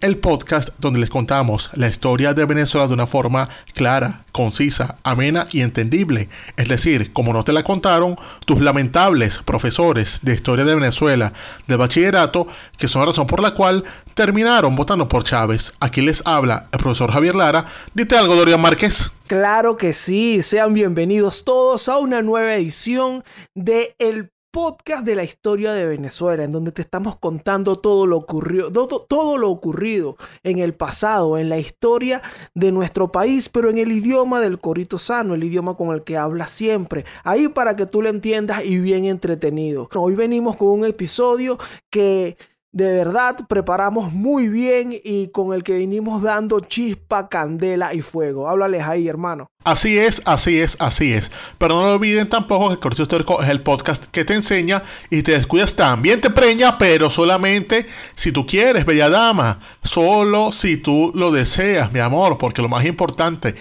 el podcast donde les contamos la historia de Venezuela de una forma clara, concisa, amena y entendible. Es decir, como no te la contaron tus lamentables profesores de historia de Venezuela de bachillerato, que son la razón por la cual terminaron votando por Chávez. Aquí les habla el profesor Javier Lara. Dite algo, Dorian Márquez. Claro que sí, sean bienvenidos todos a una nueva edición de El podcast de la historia de Venezuela, en donde te estamos contando todo lo ocurrido, todo, todo, lo ocurrido en el pasado, en la historia de nuestro país, pero en el idioma del corito sano, el idioma con el que habla siempre, ahí para que tú lo entiendas y bien entretenido. Hoy venimos con un episodio que de verdad preparamos muy bien y con el que vinimos dando chispa, candela y fuego. Háblales ahí, hermano. Así es, así es, así es. Pero no lo olviden tampoco que el Corte Histórico es el podcast que te enseña y te descuidas también te preña, pero solamente si tú quieres, bella dama. Solo si tú lo deseas, mi amor, porque lo más importante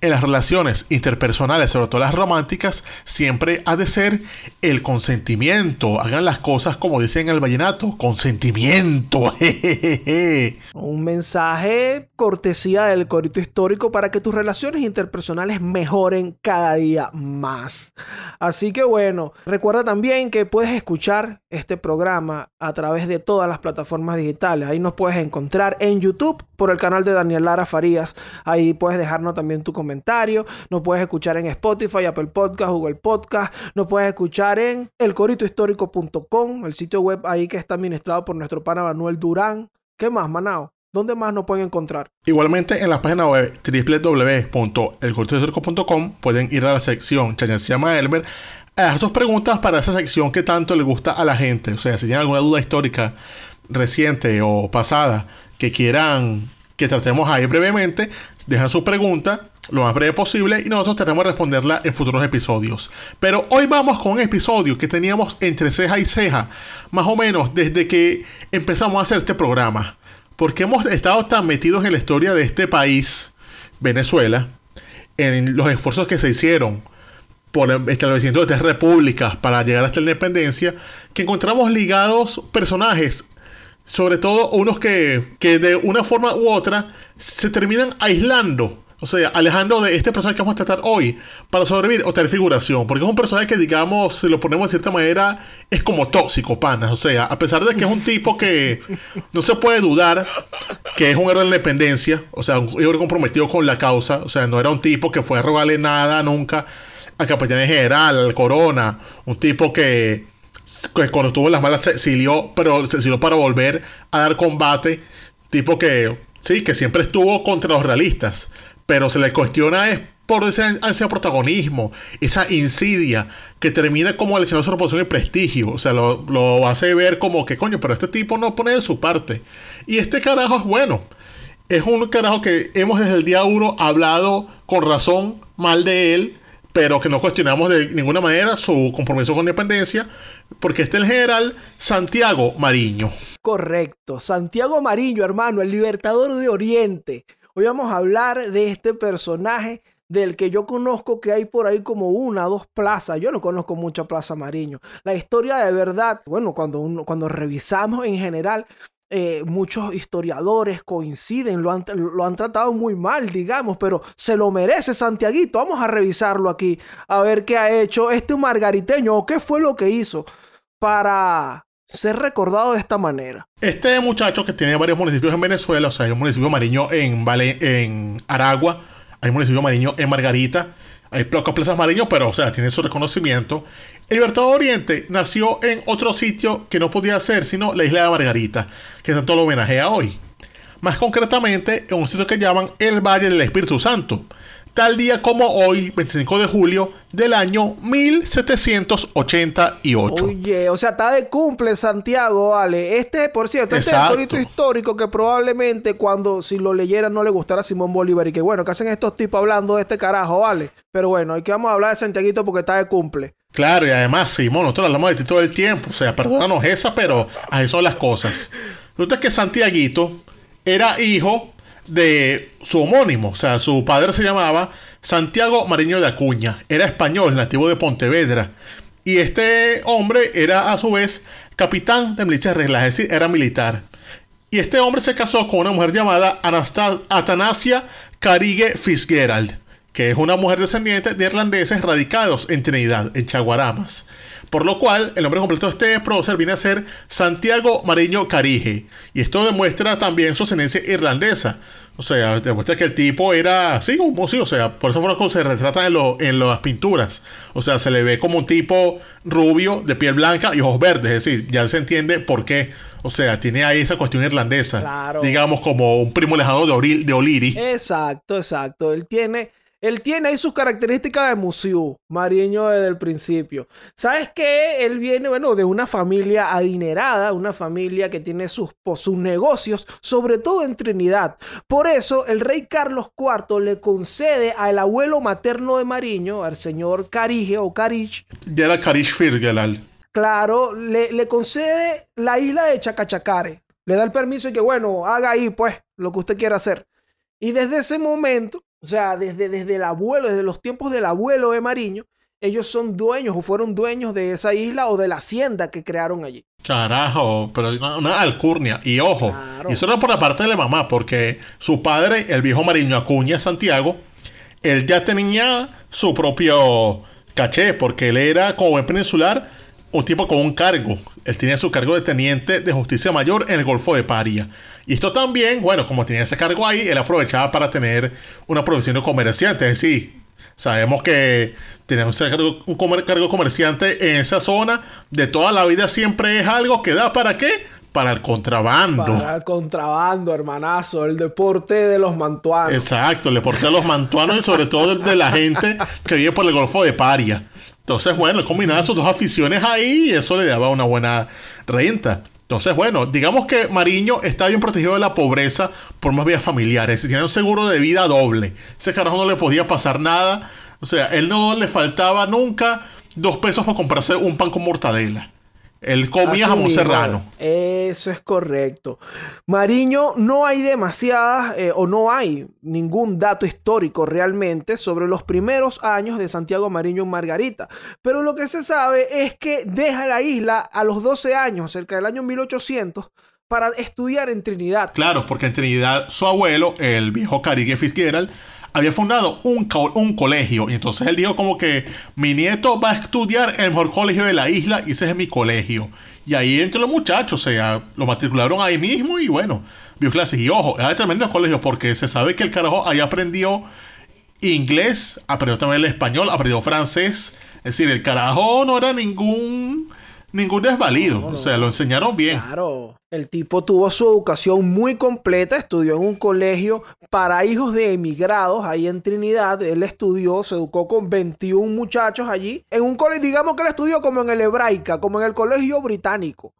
en las relaciones interpersonales, sobre todo las románticas, siempre ha de ser el consentimiento. Hagan las cosas como dicen en el vallenato, consentimiento. Un mensaje cortesía del corito histórico para que tus relaciones interpersonales mejoren cada día más. Así que bueno, recuerda también que puedes escuchar este programa a través de todas las plataformas digitales. Ahí nos puedes encontrar en YouTube por el canal de Daniel Lara Farías. Ahí puedes dejarnos también tu comentario comentario. Nos puedes escuchar en Spotify, Apple Podcast, Google Podcast. Nos puedes escuchar en elcoritohistórico.com, el sitio web ahí que está administrado por nuestro pana Manuel Durán. ¿Qué más, Manao? ¿Dónde más nos pueden encontrar? Igualmente en la página web www.elcoritohistórico.com pueden ir a la sección se llama Elmer a dar sus preguntas para esa sección que tanto le gusta a la gente. O sea, si tienen alguna duda histórica reciente o pasada que quieran que tratemos ahí brevemente, dejan su pregunta lo más breve posible y nosotros tenemos que responderla en futuros episodios. Pero hoy vamos con un episodio que teníamos entre ceja y ceja, más o menos desde que empezamos a hacer este programa. Porque hemos estado tan metidos en la historia de este país, Venezuela, en los esfuerzos que se hicieron por el establecimiento de estas repúblicas para llegar hasta la independencia, que encontramos ligados personajes sobre todo unos que, que, de una forma u otra se terminan aislando o sea, alejando de este personaje que vamos a tratar hoy para sobrevivir o tener figuración. Porque es un personaje que, digamos, si lo ponemos de cierta manera, es como tóxico, panas. O sea, a pesar de que es un tipo que no se puede dudar que es un héroe de la independencia, o sea, un héroe comprometido con la causa. O sea, no era un tipo que fue a rogarle nada nunca al capitán general, al corona. Un tipo que, cuando estuvo en las malas se exilió, pero se exilió para volver a dar combate. Tipo que, sí, que siempre estuvo contra los realistas pero se le cuestiona es por ese ansia protagonismo, esa insidia que termina como echando su reputación y prestigio. O sea, lo, hace ver como que, coño, pero este tipo no pone de su parte. Y este carajo es bueno. Es un carajo que hemos desde el día uno hablado con razón mal de él, pero que no cuestionamos de ninguna manera su compromiso con independencia, porque este es el general Santiago Mariño. Correcto, Santiago Mariño, hermano, el libertador de Oriente Hoy vamos a hablar de este personaje del que yo conozco que hay por ahí como una, dos plazas. Yo no conozco mucha Plaza Mariño. La historia de verdad, bueno, cuando, cuando revisamos en general, eh, muchos historiadores coinciden, lo han, lo han, tratado muy mal, digamos, pero se lo merece Santiaguito. Vamos a revisarlo aquí, a ver qué ha hecho este margariteño o qué fue lo que hizo para ser recordado de esta manera. Este muchacho que tiene varios municipios en Venezuela, o sea, hay un municipio mariño en, en Aragua, hay un municipio mariño en Margarita, hay pocas plazas mariños, pero, o sea, tiene su reconocimiento. El Libertador Oriente nació en otro sitio que no podía ser sino la isla de Margarita, que tanto lo homenajea hoy. Más concretamente, en un sitio que llaman el Valle del Espíritu Santo, tal día como hoy, 25 de julio del año 1788. Oye, o sea, está de cumple Santiago, vale. Este, por cierto, este es Exacto. corito histórico que probablemente cuando si lo leyera no le gustara a Simón Bolívar y que bueno, ¿qué hacen estos tipos hablando de este carajo, vale? Pero bueno, hay que vamos a hablar de Santiaguito porque está de cumple. Claro, y además, Simón, nosotros hablamos de ti todo el tiempo. O sea, perdónanos esa, pero así son las cosas. Resulta que Santiaguito era hijo de su homónimo. O sea, su padre se llamaba Santiago Mariño de Acuña. Era español, nativo de Pontevedra. Y este hombre era a su vez capitán de milicias reglas, es decir, era militar. Y este hombre se casó con una mujer llamada Atanasia Carigue Fitzgerald, que es una mujer descendiente de irlandeses radicados en Trinidad, en Chaguaramas. Por lo cual, el nombre completo de este prócer viene a ser Santiago Mariño Carige. Y esto demuestra también su ascendencia irlandesa. O sea, demuestra que el tipo era, sí, como sí, o sea, por eso como se retrata en, lo- en las pinturas. O sea, se le ve como un tipo rubio, de piel blanca y ojos verdes. Es decir, ya se entiende por qué. O sea, tiene ahí esa cuestión irlandesa. Claro. Digamos, como un primo lejano de, Oril- de O'Leary. Exacto, exacto. Él tiene, él tiene ahí sus características de museo, Mariño desde el principio. ¿Sabes qué? Él viene, bueno, de una familia adinerada, una familia que tiene sus, sus negocios, sobre todo en Trinidad. Por eso, el rey Carlos IV le concede al abuelo materno de Mariño, al señor Carige o Carich, Ya era Karish Fitzgerald. claro, le, le concede la isla de Chacachacare. Le da el permiso y que, bueno, haga ahí, pues, lo que usted quiera hacer. Y desde ese momento, o sea, desde, desde el abuelo, desde los tiempos del abuelo de Mariño, ellos son dueños o fueron dueños de esa isla o de la hacienda que crearon allí. Carajo, pero una, una alcurnia. Y ojo, Claro. y eso era por la parte de la mamá, porque su padre, el viejo Mariño Acuña Santiago, él ya tenía su propio caché, porque él era, como buen peninsular, un tipo con un cargo. Él tenía su cargo de teniente de justicia mayor en el Golfo de Paria. Y esto también, bueno, como tenía ese cargo ahí, él aprovechaba para tener una profesión de comerciante. Es decir, sabemos que tener un cargo, un comer- cargo comerciante en esa zona de toda la vida siempre es algo que da para qué? Para el contrabando. Para el contrabando, hermanazo, el deporte de los mantuanos. Exacto, le porté a los mantuanos y sobre todo de, de la gente que vive por el Golfo de Paria. Entonces, bueno, combinaba sus dos aficiones ahí y eso le daba una buena renta. Entonces, bueno, digamos que Mariño está bien protegido de la pobreza por más vías familiares. Tiene un seguro de vida doble. Ese carajo no le podía pasar nada. O sea, él no le faltaba nunca dos pesos para comprarse un pan con mortadela. Él comía jamón mismo. serrano. Eso es correcto. Mariño, no hay demasiadas eh, o no hay ningún dato histórico realmente sobre los primeros años de Santiago Mariño en Margarita. Pero lo que se sabe es que deja la isla a los 12 años, cerca del año 1800, para estudiar en Trinidad. Claro, porque en Trinidad su abuelo, el viejo Carigue Fitzgerald, había fundado un, co- un colegio. Y entonces él dijo como que mi nieto va a estudiar el mejor colegio de la isla y ese es mi colegio. Y ahí entre los muchachos, o sea, lo matricularon ahí mismo y bueno, vio clases. Y ojo, era tremendo el colegio porque se sabe que el carajo ahí aprendió inglés, aprendió también el español, aprendió francés. Es decir, el carajo no era ningún, ningún desvalido. O sea, lo enseñaron bien. Claro, el tipo tuvo su educación muy completa, estudió en un colegio para hijos de emigrados ahí en Trinidad. Él estudió, se educó con 21 muchachos allí, en un colegio, digamos que él estudió como en el hebraica, como en el colegio británico.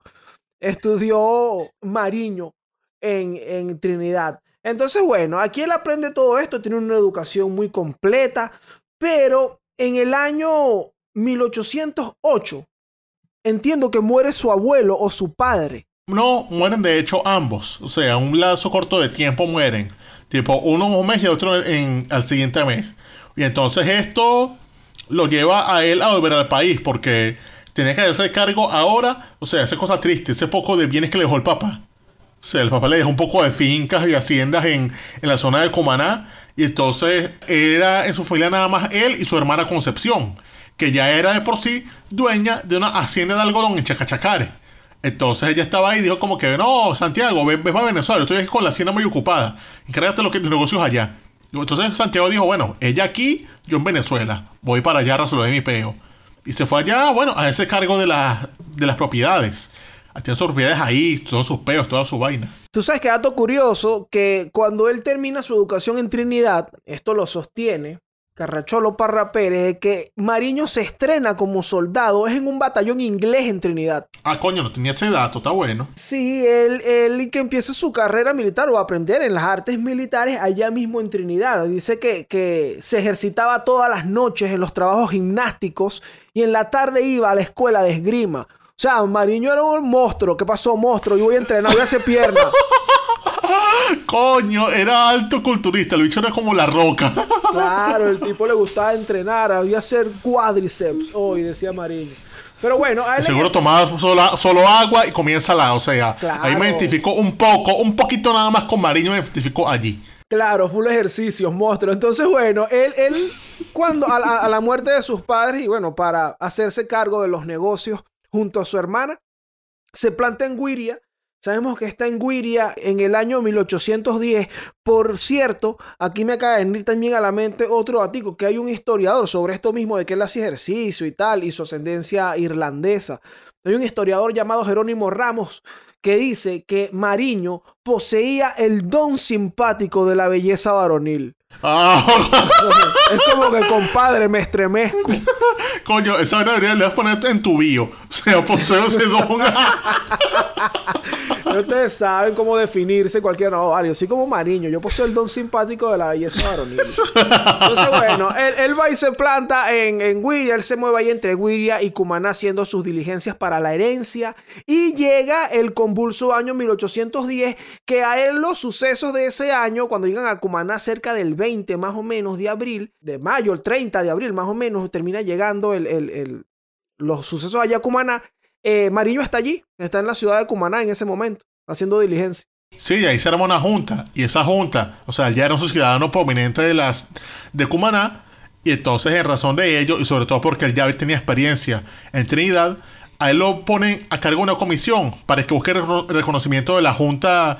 Estudió Mariño en, en Trinidad. Entonces, bueno, aquí él aprende todo esto, tiene una educación muy completa, pero en el año 1808, entiendo que muere su abuelo o su padre. No, mueren de hecho ambos. O sea, un lazo corto de tiempo mueren. Tipo, uno en un mes y otro en, al siguiente mes. Y entonces esto lo lleva a él a volver al país porque tenía que hacerse cargo ahora. O sea, esa cosa triste, ese poco de bienes que le dejó el papá. O sea, el papá le dejó un poco de fincas y haciendas en, en la zona de Comaná. Y entonces era en su familia nada más él y su hermana Concepción, que ya era de por sí dueña de una hacienda de algodón en Chacachacare. Entonces ella estaba ahí y dijo como que, no, Santiago, ven para Venezuela, yo estoy aquí con la hacienda muy ocupada, encárgate de lo que tus negocios allá. Entonces Santiago dijo, bueno, ella aquí, yo en Venezuela, voy para allá a resolver mi peo. Y se fue allá, bueno, a ese cargo de, la- de las propiedades. Tiene sus propiedades ahí, todos sus peos, toda su vaina. Tú sabes que dato curioso que cuando él termina su educación en Trinidad, esto lo sostiene Carracholo Parra Pérez, que Mariño se estrena como soldado, es en un batallón inglés en Trinidad. Ah, coño, no tenía ese dato, está bueno. Sí, él, él que empieza su carrera militar o a aprender en las artes militares allá mismo en Trinidad. Dice que, que se ejercitaba todas las noches en los trabajos gimnásticos y en la tarde iba a la escuela de esgrima. O sea, Mariño era un monstruo. ¿Qué pasó, monstruo? Yo voy a entrenar, voy a hacer pierna. Coño, era alto culturista, el bicho era como la roca. Claro, el tipo le gustaba entrenar, había hacer cuádriceps hoy, decía Mariño. Pero bueno, a él le- Seguro tomaba solo, solo agua y comienza la, o sea, Claro. ahí me identificó un poco, un poquito nada más con Mariño, me identificó allí. Claro, full ejercicios, monstruo. Entonces, bueno, él, él cuando a la, a la muerte de sus padres y bueno, para hacerse cargo de los negocios junto a su hermana, se planta en Guiria. Sabemos que está en Guiria en el año 1810. Por cierto, aquí me acaba de venir también a la mente otro datico, que hay un historiador sobre esto mismo de que él hacía ejercicio y tal, y su ascendencia irlandesa. Hay un historiador llamado Jerónimo Ramos que dice que Mariño poseía el don simpático de la belleza varonil. Ah, Es como que, compadre, me estremezco. coño, esa debería le vas a poner en tu bio. O sea, poseo ese don. Ustedes saben cómo definirse cualquier no, vale, yo soy como Mariño, yo poseo el don simpático de la belleza varonil. Entonces, bueno, él, él va y se planta en, en Guiria, él se mueve ahí entre Guiria y Cumaná haciendo sus diligencias para la herencia y llega el convulso año 1810 que a él los sucesos de ese año, cuando llegan a Cumaná cerca del 20 más o menos de abril, de mayo, el 30 de abril más o menos, termina llegando el, el- el- los sucesos allá a Cumaná. Eh, Mariño está allí, está en la ciudad de Cumaná en ese momento, haciendo diligencia. Sí, ahí se armó una junta. Y esa junta, o sea, ya era un ciudadano prominente de las de Cumaná. Y entonces, en razón de ello, y sobre todo porque él ya tenía experiencia en Trinidad, a él lo ponen a cargo de una comisión para que busque el recono- reconocimiento de la Junta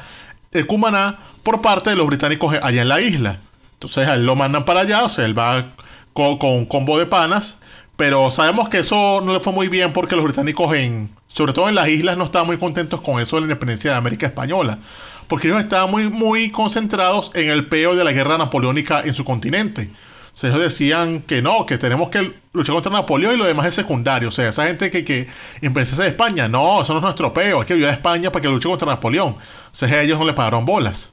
de Cumaná por parte de los británicos allá en la isla. Entonces, a él lo mandan para allá, o sea, él va con, con un combo de panas. Pero sabemos que eso no le fue muy bien porque los británicos en, sobre todo en las islas, no estaban muy contentos con eso de la independencia de América Española. Porque ellos estaban muy, muy concentrados en el peo de la guerra napoleónica en su continente. O sea, ellos decían que no, que tenemos que luchar contra Napoleón y lo demás es secundario. O sea, esa gente que, que de España, no, eso no es nuestro peo, hay que ayudar a España para que luche contra Napoleón. O sea, a ellos no le pagaron bolas.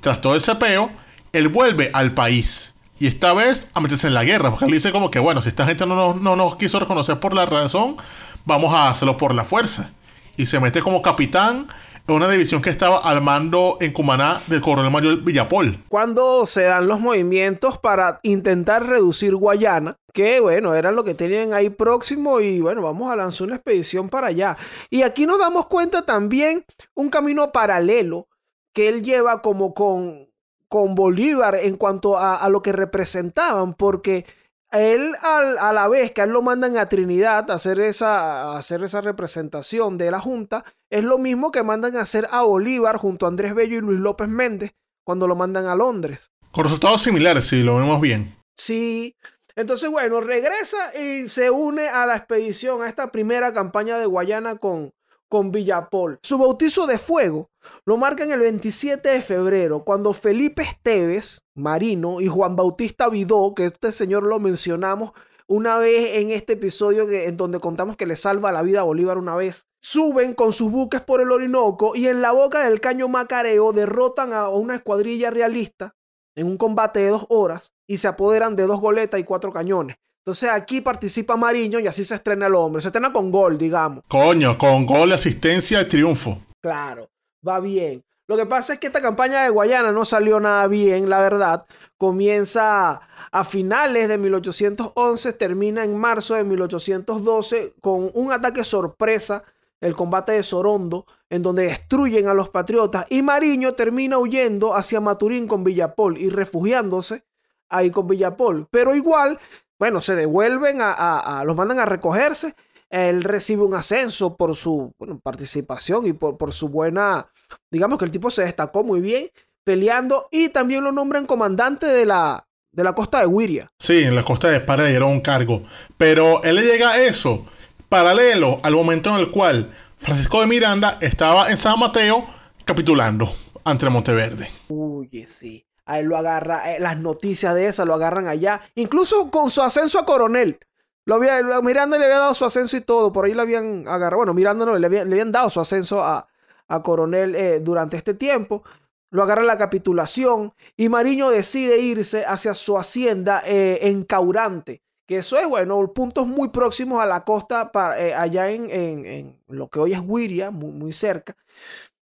Tras todo ese peo, él vuelve al país. Y esta vez a meterse en la guerra. Porque él dice como que, bueno, si esta gente no nos, no nos quiso reconocer por la razón, vamos a hacerlo por la fuerza. Y se mete como capitán en una división que estaba al mando en Cumaná del coronel mayor Villapol. Cuando se dan los movimientos para intentar reducir Guayana, que bueno, era lo que tenían ahí próximo y bueno, vamos a lanzar una expedición para allá. Y aquí nos damos cuenta también un camino paralelo que él lleva como con, con Bolívar en cuanto a, a lo que representaban, porque él al- a la vez que a él lo mandan a Trinidad a hacer esa, a hacer esa representación de la Junta, es lo mismo que mandan a hacer a Bolívar junto a Andrés Bello y Luis López Méndez cuando lo mandan a Londres. Con resultados similares, si lo vemos bien. Sí. Entonces, bueno, regresa y se une a la expedición, a esta primera campaña de Guayana con, con Villapol. Su bautizo de fuego lo marcan el 27 de febrero, cuando Felipe Esteves, marino, y Juan Bautista Vidó, que este señor lo mencionamos una vez en este episodio que, en donde contamos que le salva la vida a Bolívar una vez, suben con sus buques por el Orinoco y en la boca del caño Macareo derrotan a una escuadrilla realista en un combate de dos horas y se apoderan de dos goletas y cuatro cañones. Entonces aquí participa Mariño y así se estrena el hombre. Se estrena con gol, digamos. Coño, con gol, asistencia y triunfo. Claro, va bien. Lo que pasa es que esta campaña de Guayana no salió nada bien, la verdad. Comienza a finales de 1811, termina en marzo de 1812 con un ataque sorpresa, el combate de Sorondo, en donde destruyen a los patriotas y Mariño termina huyendo hacia Maturín con Villapol y refugiándose ahí con Villapol. Pero igual, bueno, se devuelven a, a- a- los mandan a recogerse. Él recibe un ascenso por su bueno, participación y por, por su buena, digamos que el tipo se destacó muy bien peleando y también lo nombran comandante de la, de la costa de Wiria. Sí, en la costa de Esparta le dieron un cargo. Pero él le llega a eso paralelo al momento en el cual Francisco de Miranda estaba en San Mateo capitulando ante Monteverde. Uy, sí. A él lo agarra, eh, las noticias de esa lo agarran allá. Incluso con su ascenso a coronel. Lo había, Miranda le había dado su ascenso y todo. Por ahí lo habían agarrado. Bueno, Miranda le, había- le habían dado su ascenso a, a coronel eh, durante este tiempo. Lo agarra la capitulación. Y Mariño decide irse hacia su hacienda eh, en Caurante. Que eso es, bueno, puntos muy próximos a la costa, pa- eh, allá en, en- lo que hoy es Guiria, muy, muy cerca.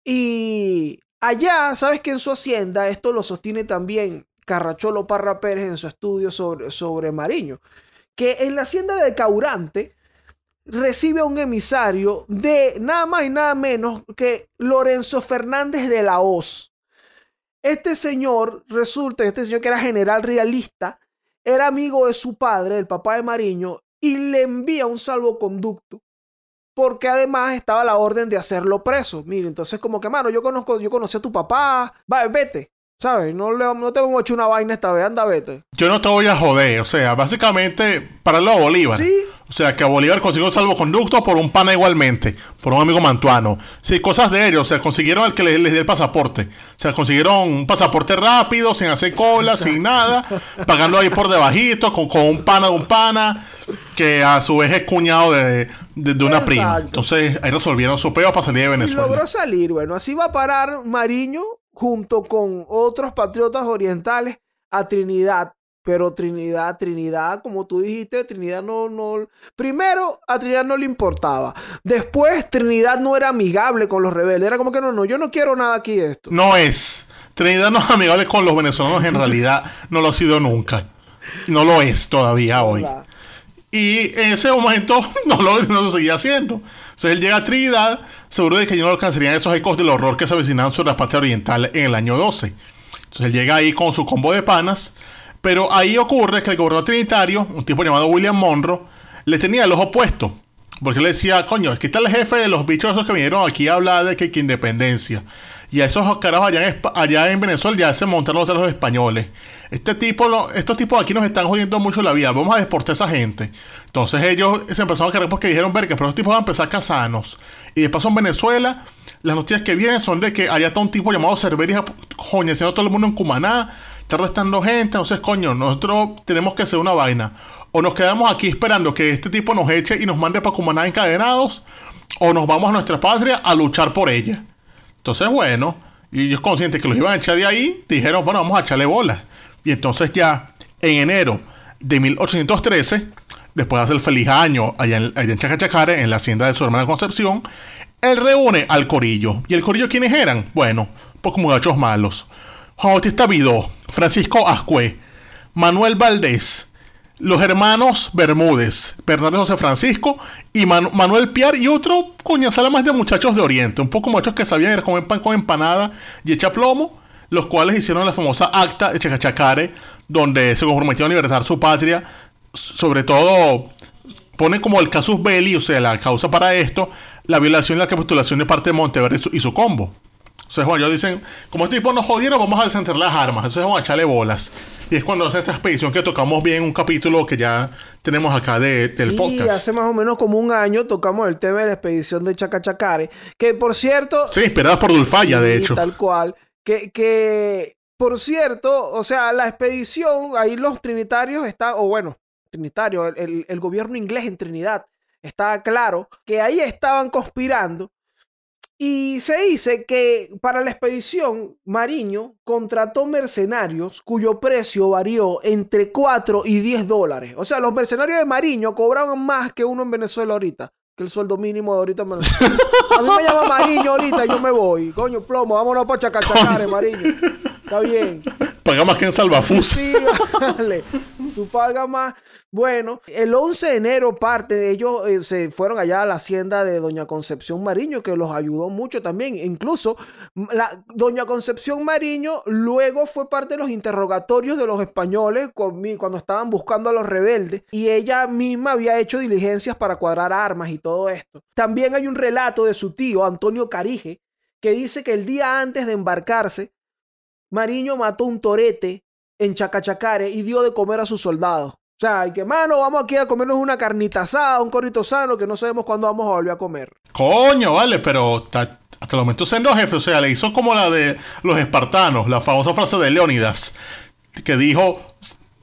Y allá, sabes que en su hacienda, esto lo sostiene también Carracholo Parra Pérez en su estudio sobre, sobre Mariño, que en la hacienda de Caurante recibe a un emisario de nada más y nada menos que Lorenzo Fernández de la Hoz. Este señor, resulta, este señor que era general realista, era amigo de su padre, el papá de Mariño, y le envía un salvoconducto porque además estaba la orden de hacerlo preso. Mire, entonces como que, mano, yo conozco, yo conocí a tu papá, va, vete, ¿sabes? No, le, no te vamos a echar una vaina esta vez, anda, vete. Yo no te voy a joder, o sea, básicamente paralelo a Bolívar. Sí. O sea, que a Bolívar consiguió un salvoconducto por un pana igualmente, por un amigo mantuano. Sí, cosas de ellos, o sea, consiguieron el que les, les dé el pasaporte. O sea, consiguieron un pasaporte rápido, sin hacer cola, sin nada, pagando ahí por debajito, con, con un pana de un pana, que a su vez es cuñado de, de- de una prima. Entonces, ahí resolvieron su peo para salir de Y Venezuela. logró salir, bueno, así va a parar Mariño junto con otros patriotas orientales a Trinidad. Pero Trinidad, Trinidad, como tú dijiste, Trinidad no, no... Primero, a Trinidad no le importaba. Después, Trinidad no era amigable con los rebeldes. Era como que no, no, yo no quiero nada aquí de esto. No es. Trinidad no es amigable con los venezolanos, en realidad no lo ha sido nunca. No lo es todavía hoy. Y en ese momento no lo, seguía haciendo. Entonces él llega a Trinidad, seguro de que ya no alcanzarían esos ecos del horror que se avecinaban sobre la patria oriental en el año 12. Entonces él llega ahí con su combo de panas, pero ahí ocurre que el gobernador trinitario, un tipo llamado William Monroe, le tenía el ojo puesto. Porque le decía, coño, que está el jefe de los bichos esos que vinieron aquí a hablar de que, independencia. Y a esos carajos allá en, Venezuela ya se montaron los los españoles. Este tipo, estos tipos aquí nos están jodiendo mucho la vida. Vamos a deportar a esa gente. Entonces ellos se empezaron a cargar porque dijeron, verga, pero estos tipos van a empezar a casarnos. Y de paso en Venezuela, las noticias que vienen son de que allá está un tipo llamado Cerveris joñeciendo a todo el mundo en Cumaná. Está arrestando gente. Entonces, coño, nosotros tenemos que hacer una vaina. O nos quedamos aquí esperando que este tipo nos eche y nos mande para Cumaná encadenados. O nos vamos a nuestra patria a luchar por ella. Entonces, bueno, y ellos conscientes que los iban a echar de ahí, dijeron, bueno, vamos a echarle bola. Y entonces ya en enero de 1813, después de hacer el feliz año allá en, allá en Chacachacare, en la hacienda de su hermana Concepción, él reúne al corillo. ¿Y el corillo quiénes eran? Bueno, pocos muchachos malos. Juan Bautista Vidó, Francisco Ascue, Manuel Valdés, los hermanos Bermúdez, Bernardo José Francisco y Manu- Manuel Piar y otro coñazala más de muchachos de Oriente, un poco muchachos que sabían comer pan con empanada y echa plomo, los cuales hicieron la famosa acta de Chacachacare, donde se comprometieron a libertar su patria, sobre todo ponen como el casus belli, o sea, la causa para esto, la violación y la capitulación de parte de Monteverde y su combo. Entonces, bueno, ellos dicen, como este tipo nos jodieron, vamos a desenterrar las armas. Entonces vamos a echarle bolas. Y es cuando hace esta expedición que tocamos bien un capítulo que ya tenemos acá de- del sí, podcast. hace más o menos como un año tocamos el tema de la expedición de Chacachacare. Que por cierto, Sí, inspiradas por Dulfaya, de hecho. Tal cual. Que, que, por cierto, o sea, la expedición, ahí los trinitarios están, o bueno, trinitario, el, el- el gobierno inglés en Trinidad, está claro que ahí estaban conspirando. Y se dice que para la expedición, Mariño contrató mercenarios cuyo precio varió entre 4 y 10 dólares. O sea, los mercenarios de Mariño cobraban más que uno en Venezuela ahorita, que el sueldo mínimo de ahorita. en Venezuela. A mí me llama Mariño ahorita y yo me voy. Coño, plomo, vámonos para Chacachacare, Mariño. Está bien. Paga más que en Salvafus. Sí, vale. Tú pagas más. Bueno, el 11 de enero parte ellos eh, se fueron allá a la hacienda de Doña Concepción Mariño, que los ayudó mucho también. Incluso la Doña Concepción Mariño luego fue parte de los interrogatorios de los españoles cuando estaban buscando a los rebeldes. Y ella misma había hecho diligencias para cuadrar armas y todo esto. También hay un relato de su tío, Antonio Carige, que dice que el día antes de embarcarse, Mariño mató un torete en Chacachacare y dio de comer a sus soldados. O sea, y que, mano, vamos aquí a comernos una carnita asada, un corrito sano que no sabemos cuándo vamos a volver a comer. Coño, vale, pero está, Hasta el momento siendo jefe, o sea, le hizo como la de los espartanos, la famosa frase de Leónidas, que dijo,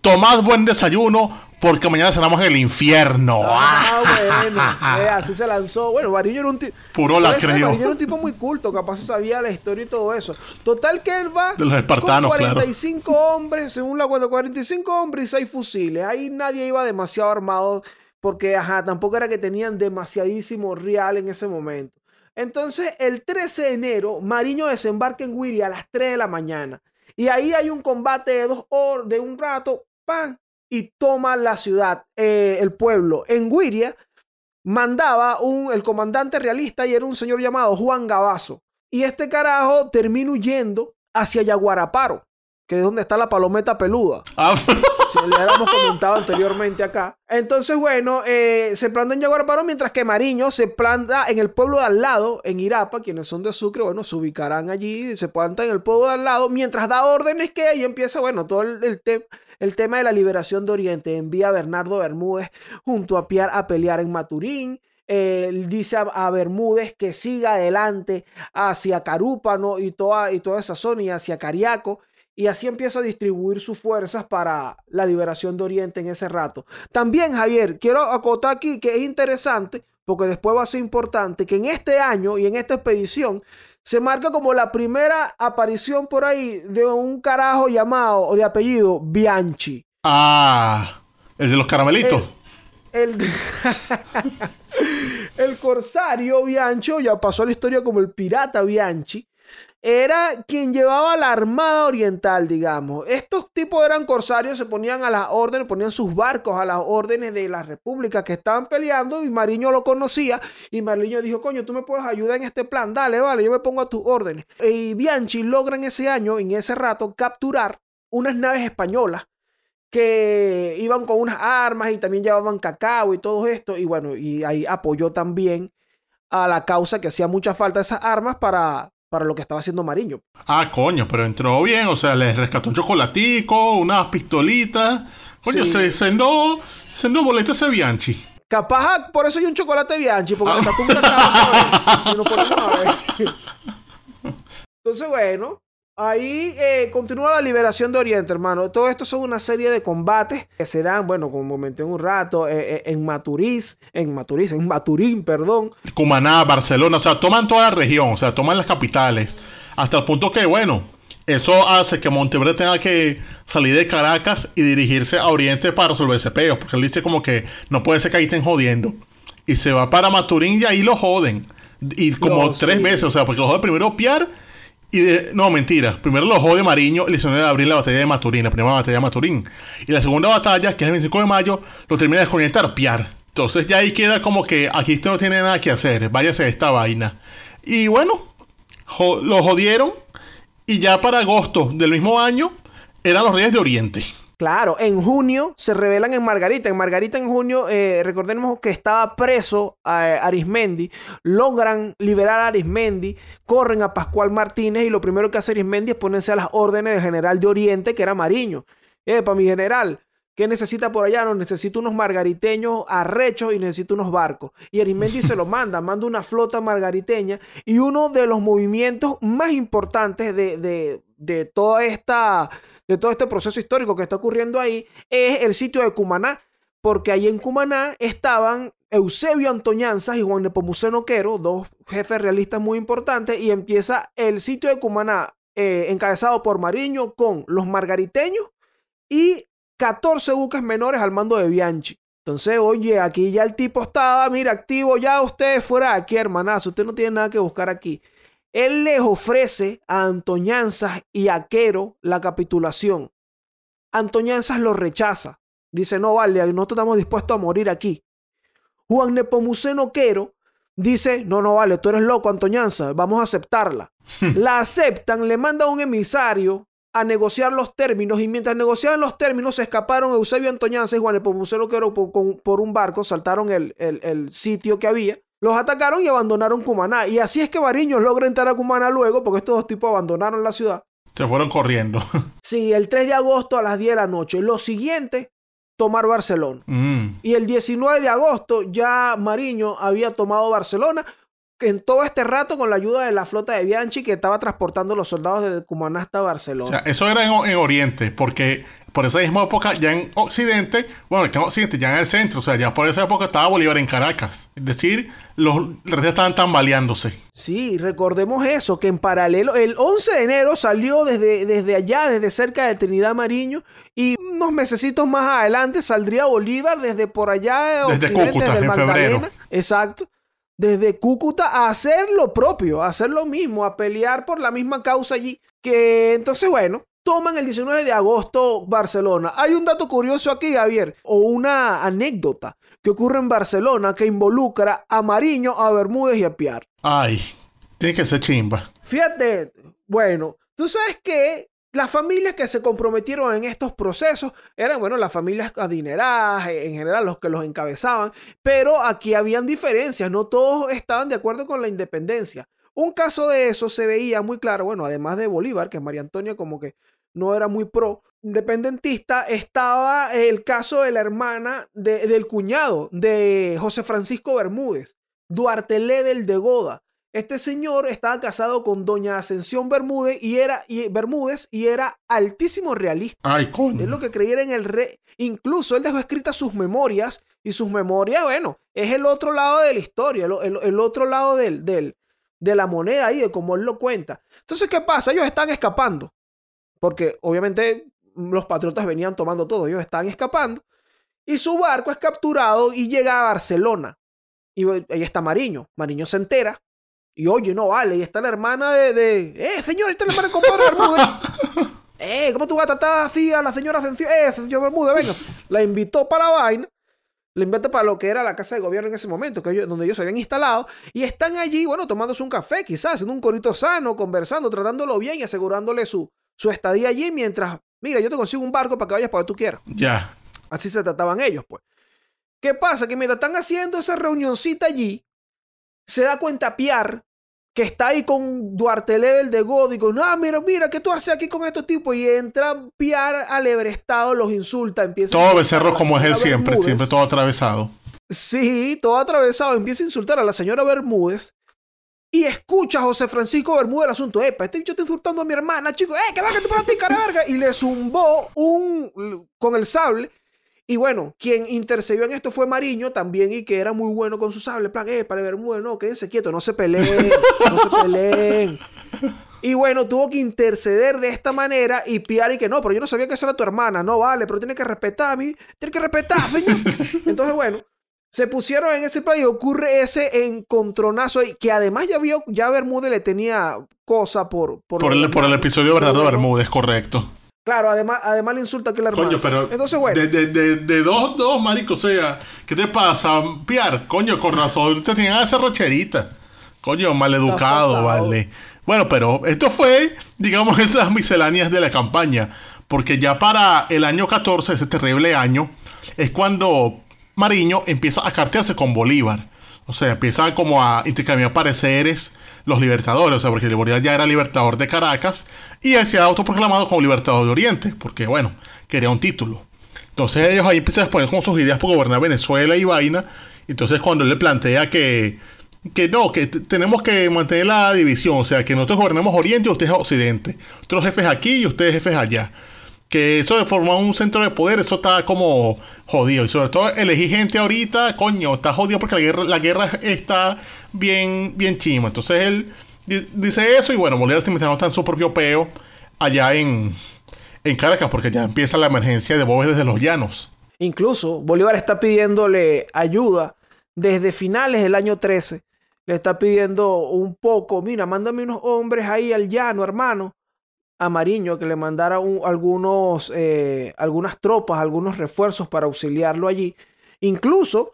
tomad buen desayuno porque mañana cenamos en el infierno. Ah, bueno. Eh, así se lanzó. Bueno, Mariño era un tipo... Puro la creo. Mariño era un tipo muy culto, capaz sabía la historia y todo eso. Total que él va De los espartanos, con claro. 45 hombres, según la cuenta, 45 hombres y 6 fusiles. Ahí nadie iba demasiado armado porque, ajá, tampoco era que tenían demasiadísimo real en ese momento. Entonces, el 13 de enero, Mariño desembarca en Wiri a las 3 de la mañana. Y ahí hay un combate de dos horas, de un rato, Y toma la ciudad, eh, el pueblo. En Wiria mandaba un, el comandante realista y era un señor llamado Juan Gabazo. Y este carajo termina huyendo hacia Yaguaraparo, que es donde está la palometa peluda. Si habíamos comentado anteriormente acá. Entonces, bueno, eh, se planta en Yaguaraparo, mientras que Mariño se planta en el pueblo de al lado, en Irapa, quienes son de Sucre, bueno, se ubicarán allí, se planta en el pueblo de al lado, mientras da órdenes que ahí empieza, bueno, todo el, el, te- el tema de la liberación de Oriente. Envía a Bernardo Bermúdez junto a Pierre a pelear en Maturín. Dice a, a Bermúdez que siga adelante hacia Carúpano y toda, y toda esa zona y hacia Cariaco. Y así empieza a distribuir sus fuerzas para la liberación de Oriente en ese rato. También, Javier, quiero acotar aquí que es interesante, porque después va a ser importante, que en este año y en esta expedición se marca como la primera aparición por ahí de un carajo llamado o de apellido Bianchi. ah, el de los caramelitos. El, el corsario Biancho, ya pasó a la historia como el pirata Bianchi, era quien llevaba la armada oriental, digamos. Estos tipos eran corsarios, se ponían a las órdenes, ponían sus barcos a las órdenes de las repúblicas que estaban peleando y Mariño lo conocía y Mariño dijo, coño, tú me puedes ayudar en este plan, dale, vale, yo me pongo a tus órdenes. Y Bianchi logra en ese año, en ese rato, capturar unas naves españolas que iban con unas armas y también llevaban cacao y todo esto. Y bueno, y ahí apoyó también a la causa que hacía mucha falta esas armas para, para lo que estaba haciendo Mariño. Ah, coño, pero entró bien, o sea, les rescató un chocolatico, unas pistolitas. Coño, Sí. se sendó, sendó boleta ese Bianchi. Capaz, ah, por eso hay un chocolate Bianchi, porque Ah. le sacó un. Si a ver. Entonces, bueno, ahí eh, continúa la liberación de Oriente, hermano. Todo esto son una serie de combates que se dan, bueno, como comenté en un rato, eh, eh, en Maturiz, en Maturiz, en Maturín, perdón. Cumaná, Barcelona, o sea, toman toda la región, o sea, toman las capitales. Hasta el punto que, bueno, eso hace que Monteverde tenga que salir de Caracas y dirigirse a Oriente para resolver ese peo, porque él dice como que no puede ser que ahí estén jodiendo. Y se va para Maturín y ahí lo joden. Y como No, tres sí. veces, o sea, porque lo jode primero Piar y de- no, mentira. Primero lo jode Mariño y le hicieron abrir la batalla de Maturín, la primera batalla de Maturín. Y la segunda batalla, que es el 25 de mayo, lo termina de desconectar Piar. Entonces ya ahí queda como que aquí usted no tiene nada que hacer, váyase de esta vaina. Y bueno, lo jodieron y ya para agosto del mismo año eran los reyes de Oriente. Claro, en junio se revelan en Margarita. En Margarita en junio, eh, recordemos que estaba preso eh, Arismendi. Logran liberar a Arismendi, corren a Pascual Martínez y lo primero que hace Arismendi es ponerse a las órdenes del general de Oriente, que era Mariño. para mi general, ¿qué necesita por allá? No, necesito unos margariteños arrechos y necesito unos barcos. Y Arismendi se lo manda, manda una flota margariteña y uno de los movimientos más importantes de, de, de toda esta de todo este proceso histórico que está ocurriendo ahí es el sitio de Cumaná, porque ahí en Cumaná estaban Eusebio Antoñanzas y Juan Nepomuceno Quero, dos jefes realistas muy importantes, y empieza el sitio de Cumaná eh, encabezado por Mariño con los margariteños y 14 buques menores al mando de Bianchi. Entonces, oye, aquí ya el tipo estaba, mira, activo, ya usted fuera de aquí, hermanazo, usted no tiene nada que buscar aquí. Él les ofrece a Antoñanzas y a Quero la capitulación. Antoñanzas lo rechaza. Dice, no vale, nosotros estamos dispuestos a morir aquí. Juan Nepomuceno Quero dice, no, no vale, tú eres loco, Antoñanza, vamos a aceptarla. la aceptan, le mandan un emisario a negociar los términos y mientras negociaban los términos se escaparon Eusebio Antoñanza y Juan Nepomuceno Quero por, un barco, saltaron el, el- el sitio que había, los atacaron y abandonaron Cumaná. Y así es que Bariño logra entrar a Cumaná luego porque estos dos tipos abandonaron la ciudad. Se fueron corriendo. Sí, el 3 de agosto a las 10 de la noche. Lo siguiente, tomar Barcelona. Mm. Y el 19 de agosto ya Mariño había tomado Barcelona, en todo este rato con la ayuda de la flota de Bianchi que estaba transportando los soldados desde Cumaná hasta Barcelona. O sea, eso era en, en Oriente, porque por esa misma época, ya en Occidente, bueno, que en Occidente, ya en el centro, o sea, ya por esa época estaba Bolívar en Caracas. Es decir, los redes estaban tambaleándose. Sí, recordemos eso, que en paralelo, el 11 de enero salió desde, desde allá, desde cerca de Trinidad Mariño, y unos mesecitos más adelante saldría Bolívar desde por allá. Desde occidente, Cúcuta, desde en febrero. Exacto. Desde Cúcuta a hacer lo propio, a hacer lo mismo, a pelear por la misma causa allí. Que entonces, bueno, toman el 19 de agosto Barcelona. Hay un dato curioso aquí, Javier, o una anécdota que ocurre en Barcelona que involucra a Mariño, a Bermúdez y a Piar. Ay, tiene que ser chimba. Fíjate, bueno, tú sabes que las familias que se comprometieron en estos procesos eran, bueno, las familias adineradas, en general los que los encabezaban, pero aquí habían diferencias, no todos estaban de acuerdo con la independencia. Un caso de eso se veía muy claro, bueno, además de Bolívar, que María Antonia como que no era muy pro independentista, estaba el caso de la hermana de- del cuñado de José Francisco Bermúdez, Duarte Ledel de Goda. Este señor estaba casado con doña Ascensión Bermúdez y era y Bermúdez y era altísimo realista. Ay, coño. Es lo que creía en el rey. Incluso él dejó escritas sus memorias y sus memorias, bueno, es el otro lado de la historia, el, el- el otro lado del, del- de la moneda ahí, de cómo él lo cuenta. Entonces, ¿qué pasa? Ellos están escapando. Porque obviamente los patriotas venían tomando todo, ellos estaban escapando. Y su barco es capturado y llega a Barcelona. Y ahí está Mariño. Mariño se entera. Y oye, no vale. Y está la hermana de. de eh, señor, está la hermana del compadre Bermúdez. Eh, ¿cómo tú vas a tratar así a la señora Ascensión? Eh, señor Bermúdez, venga. La invitó para la vaina. La invita para lo que era la casa de gobierno en ese momento, que ellos- donde ellos se habían instalado. Y están allí, bueno, tomándose un café, quizás, haciendo un corito sano, conversando, tratándolo bien y asegurándole su, su estadía allí mientras, mira, yo te consigo un barco para que vayas para donde tú quieras. Ya. Así se trataban ellos, pues. ¿Qué pasa? Que mientras están haciendo esa reunioncita allí, se da cuenta Piar que está ahí con Duarte Level de God y con, ah, mira, mira, ¿qué tú haces aquí con estos tipos? Y entra Piar alebrestado, los insulta, empieza a Todo a becerro como es él siempre, Bermúdez. siempre todo atravesado. Sí, todo atravesado, empieza a insultar a la señora Bermúdez. Y escucha a José Francisco Bermúdez el asunto. Epa, este bicho está insultando a mi hermana, chico. ¡Eh, que va, que te puedes cara verga! Y le zumbó un. con el sable. Y bueno, quien intercedió en esto fue Mariño también y que era muy bueno con su sable. Plan, eh, para Bermúdez, no, quédense quietos, no se peleen, no se peleen. Y bueno, tuvo que interceder de esta manera y piar y que no, pero yo no sabía que esa era tu hermana. No vale, pero tiene que respetar a mí. Tiene que respetar, señor. Entonces, bueno, se pusieron en ese plan y ocurre ese encontronazo ahí, que además ya vio, ya Bermúdez le tenía cosa por... Por lo el, por el episodio de Bernardo Bermúdez, correcto. Claro, además, además le insulta que la hermana. Coño, pero. Entonces, bueno. De, de, de, de dos, dos, marico, o sea, ¿qué te pasa, Piar? Coño, con razón, te tenían esa racherita. Coño, maleducado, vale. Bueno, pero esto fue, digamos, esas misceláneas de la campaña. Porque ya para el año 14, ese terrible año, es cuando Mariño empieza a cartearse con Bolívar. O sea, empieza como a intercambiar pareceres los libertadores. O sea, porque Bolívar ya era libertador de Caracas y él se ha autoproclamado como libertador de Oriente. Porque, bueno, quería un título. Entonces ellos ahí empiezan a exponer como sus ideas por gobernar Venezuela y vaina. Entonces cuando él le plantea que, que no, que tenemos que mantener la división, o sea, que nosotros gobernamos Oriente y ustedes Occidente. Nosotros jefes aquí y ustedes jefes allá. Que eso de formar un centro de poder, eso está como jodido. Y sobre todo elegir gente ahorita, coño, está jodido porque la guerra, la guerra está bien, bien chima. Entonces él di- dice eso y bueno, Bolívar está inventando en su propio peo allá en, en Caracas porque ya empieza la emergencia de Bobes desde los llanos. Incluso Bolívar está pidiéndole ayuda desde finales del año 13. Le está pidiendo un poco, mira, mándame unos hombres ahí al llano, hermano. A Mariño, que le mandara un- algunos, eh, algunas tropas, algunos refuerzos para auxiliarlo allí. Incluso,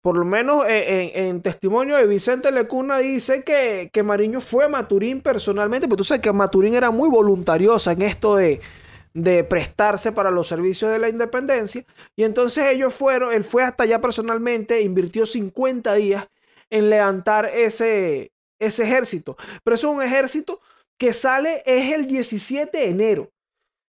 por lo menos eh, en, en testimonio de Vicente Lecuna, dice que, que Mariño fue a Maturín personalmente, pero tú sabes que Maturín era muy voluntariosa en esto de, de prestarse para los servicios de la independencia. Y entonces ellos fueron, él fue hasta allá personalmente, invirtió 50 días en levantar ese, ese ejército. Pero es un ejército que sale es el 17 de enero.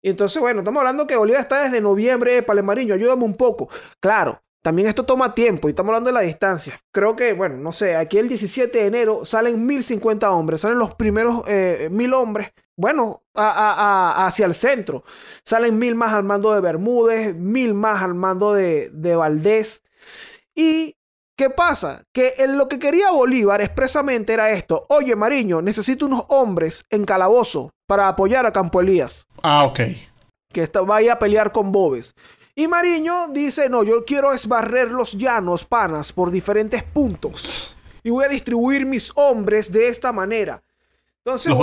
Entonces, bueno, estamos hablando que Bolívar está desde noviembre, Palemariño, ayúdame un poco. Claro, también esto toma tiempo y estamos hablando de la distancia. Creo que, bueno, no sé, aquí el 17 de enero salen 1050 hombres, salen los primeros eh, mil hombres, bueno, hacia el centro. Salen mil más al mando de Bermúdez, mil más al mando de, de Valdés. Y ¿Qué pasa? Que lo que quería Bolívar expresamente era esto. Oye, Mariño, necesito unos hombres en calabozo para apoyar a Campo Elías. Ah, ok. Que vaya a pelear con Bobes. Y Mariño dice, no, yo quiero esbarrer los llanos, panas, por diferentes puntos. Y voy a distribuir mis hombres de esta manera. Entonces,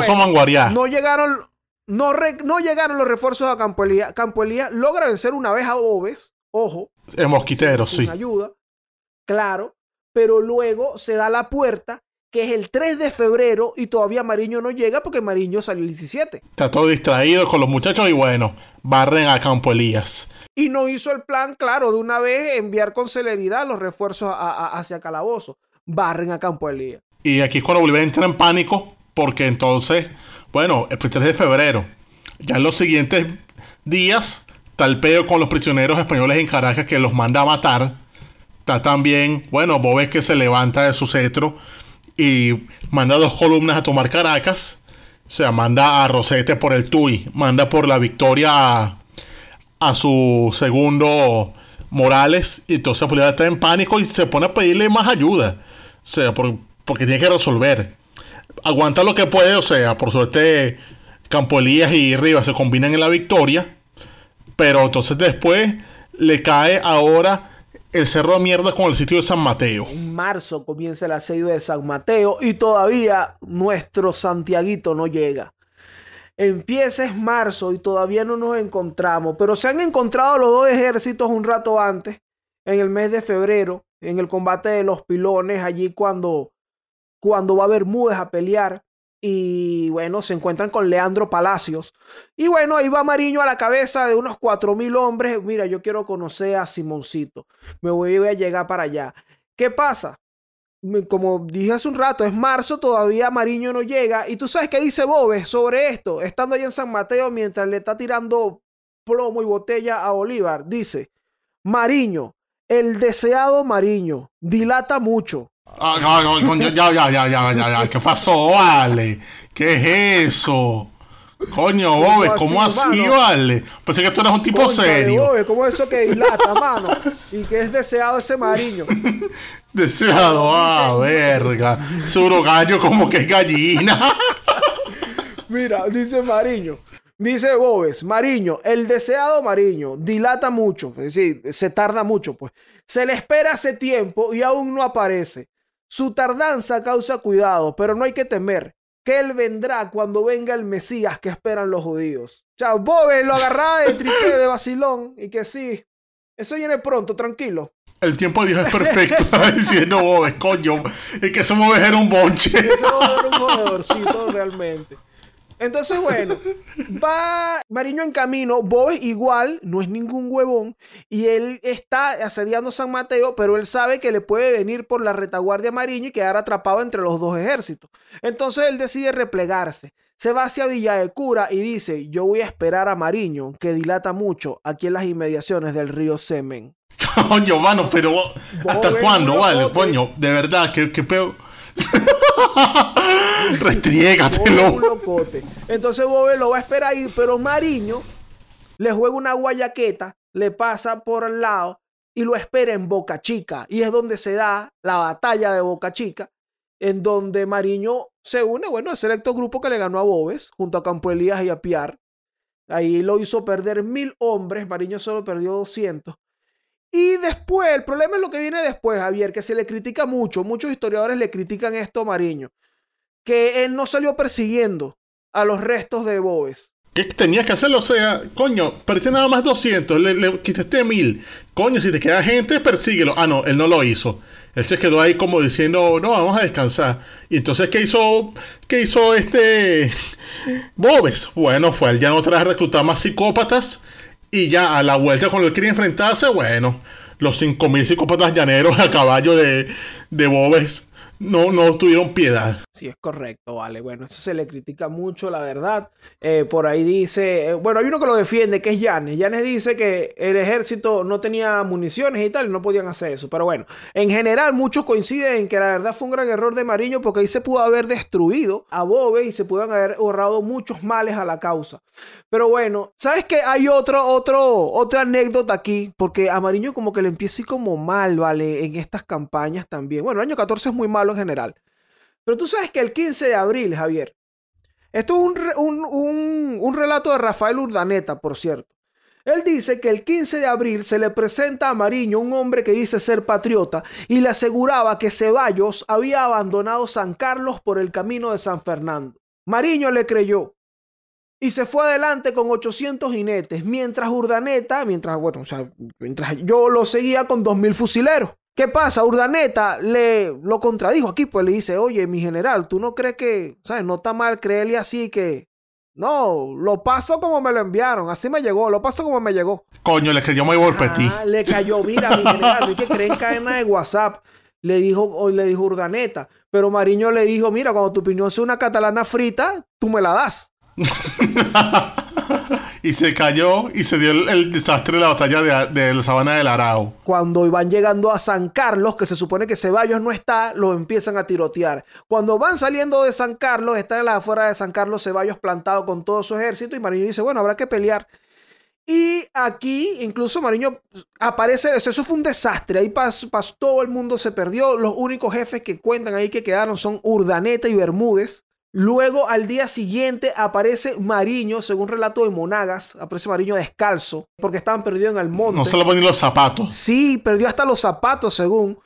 no llegaron, no, no llegaron los refuerzos a Campo Elías. Campo Elías logra vencer una vez a Bobes. Ojo. El mosquitero, sí. ayuda claro, pero luego se da la puerta que es el 3 de febrero y todavía Mariño no llega porque Mariño salió el 17. Está todo distraído con los muchachos y bueno, barren a Campo Elías. Y no hizo el plan, claro, de una vez enviar con celeridad los refuerzos hacia Calabozo. Barren a Campo Elías. Y aquí es cuando Bolívar entra en pánico porque entonces, bueno, el 3 de febrero, ya en los siguientes días, tal peo con los prisioneros españoles en Caracas que los manda a matar Está también, bueno, vos ves que se levanta de su cetro y manda dos columnas a tomar Caracas. O sea, manda a Rosete por el Tui, manda por la victoria a, su segundo Morales. Y entonces Bolívar está en pánico y se pone a pedirle más ayuda. O sea, porque tiene que resolver. Aguanta lo que puede, o sea, por suerte Campo Elías y Rivas se combinan en la victoria. Pero entonces después le cae ahora el Cerro de Mierda con el sitio de San Mateo. En marzo comienza el asedio de San Mateo y todavía nuestro Santiaguito no llega. Empieza es marzo y todavía no nos encontramos, pero se han encontrado los dos ejércitos un rato antes, en el mes de febrero, en el combate de los pilones, allí cuando, cuando va Bermúdez a pelear. Y bueno, se encuentran con Leandro Palacios. Y bueno, ahí va Mariño a la cabeza de unos cuatro mil hombres. Mira, yo quiero conocer a Simoncito. Me voy a llegar para allá. ¿Qué pasa? Como dije hace un rato, es marzo, todavía Mariño no llega. Y tú sabes qué dice Bobes sobre esto, estando allá en San Mateo mientras le está tirando plomo y botella a Bolívar. Dice, Mariño, el deseado Mariño, dilata mucho. Ah, no, no, ya, ya, ya, ya, ya, ya, ¿qué pasó, vale? ¿Qué es eso? Coño, Bobe, ¿cómo así, vale? Pensé que tú eres un tipo serio. Bobe, ¿cómo es eso que dilata, mano? Y que es deseado ese mariño. deseado, ah, verga. Suro gallo como que es gallina. Mira, dice Mariño. Dice Bobes, Mariño, el deseado Mariño, dilata mucho, es decir, se tarda mucho, pues. Se le espera hace tiempo y aún no aparece. Su tardanza causa cuidado, pero no hay que temer, que él vendrá cuando venga el Mesías que esperan los judíos. Chao, Bobe lo agarraba de tripe de vacilón y que sí, eso viene pronto, tranquilo. El tiempo de Dios es perfecto, diciendo Bobe, coño, y que Bobe era un bonche. Era un jodedorcito realmente. Entonces, bueno, va Mariño en camino, Bobes igual, no es ningún huevón, y él está asediando San Mateo, pero él sabe que le puede venir por la retaguardia Mariño y quedar atrapado entre los dos ejércitos. Entonces él decide replegarse. Se va hacia Villa de Cura y dice, yo voy a esperar a Mariño, que dilata mucho aquí en las inmediaciones del río Semen. Coño, mano, pero ¿hasta cuándo, vale? Coño, de verdad, qué, qué peor Restriégatelo. Entonces Bobe lo va a esperar ahí, pero Mariño le juega una guayaqueta, le pasa por el lado y lo espera en Boca Chica. Y es donde se da la batalla de Boca Chica, en donde Mariño se une, bueno, el selecto grupo que le ganó a Bobes, junto a Campo Elías y a Piar. Ahí lo hizo perder mil hombres, Mariño solo perdió 200. Y después, el problema es lo que viene después, Javier, que se le critica mucho. Muchos historiadores le critican esto a Mariño. Que él no salió persiguiendo a los restos de Boves. ¿Qué tenía que hacerlo? O sea, coño, perdiste nada más 200, le, le quitaste 1000. Coño, si te queda gente, persíguelo. Ah, no, él no lo hizo. Él se quedó ahí como diciendo, no, vamos a descansar. Y entonces, ¿qué hizo, qué hizo este Bobes? Bueno, fue él ya no trae a reclutar más psicópatas y ya a la vuelta cuando él quería enfrentarse, bueno, los 5.000 psicópatas llaneros a caballo de, de Bobes no, no tuvieron piedad. Sí, es correcto, vale. Bueno, eso se le critica mucho, la verdad. Eh, por ahí dice, eh, bueno, hay uno que lo defiende, que es Yanes. Yanes dice que el ejército no tenía municiones y tal, y no podían hacer eso. Pero bueno, en general muchos coinciden en que la verdad fue un gran error de Mariño porque ahí se pudo haber destruido a Bobe y se pudieron haber ahorrado muchos males a la causa. Pero bueno, ¿sabes que Hay otro, otro, otra anécdota aquí, porque a Mariño como que le empieza así como mal, ¿vale? En estas campañas también. Bueno, el año 14 es muy malo en general. Pero tú sabes que el 15 de abril, Javier, esto es un, un- un relato de Rafael Urdaneta, por cierto. Él dice que el 15 de abril se le presenta a Mariño un hombre que dice ser patriota y le aseguraba que Ceballos había abandonado San Carlos por el camino de San Fernando. Mariño le creyó y se fue adelante con 800 jinetes, mientras Urdaneta, mientras, bueno, o sea, mientras yo lo seguía con 2.000 fusileros. ¿Qué pasa? Urdaneta le lo contradijo aquí, pues le dice, oye, mi general, ¿tú no crees que, sabes, no está mal creerle así que... No, lo paso como me lo enviaron, así me llegó, lo paso como me llegó. Coño, le creyó muy Petit. Ah, le cayó, mira, mi general, vi que creen cadena de WhatsApp. Le dijo, o le dijo Urdaneta. Pero Mariño le dijo, mira, cuando tu opinión sea una catalana frita, tú me la das. y se cayó y se dio el, desastre de la batalla de, la sabana del Arao. Cuando van llegando a San Carlos, que se supone que Ceballos no está, lo empiezan a tirotear. Cuando van saliendo de San Carlos, está en la afuera de San Carlos Ceballos plantado con todo su ejército y Mariño dice, bueno, habrá que pelear. Y aquí incluso Mariño aparece, eso fue un desastre, ahí pasó, todo el mundo se perdió, los únicos jefes que cuentan ahí que quedaron son Urdaneta y Bermúdez. Luego al día siguiente aparece Mariño, según relato de Monagas, aparece Mariño descalzo, porque estaban perdidos en el monte. No se le ponen los zapatos. Sí, perdió hasta los zapatos, según.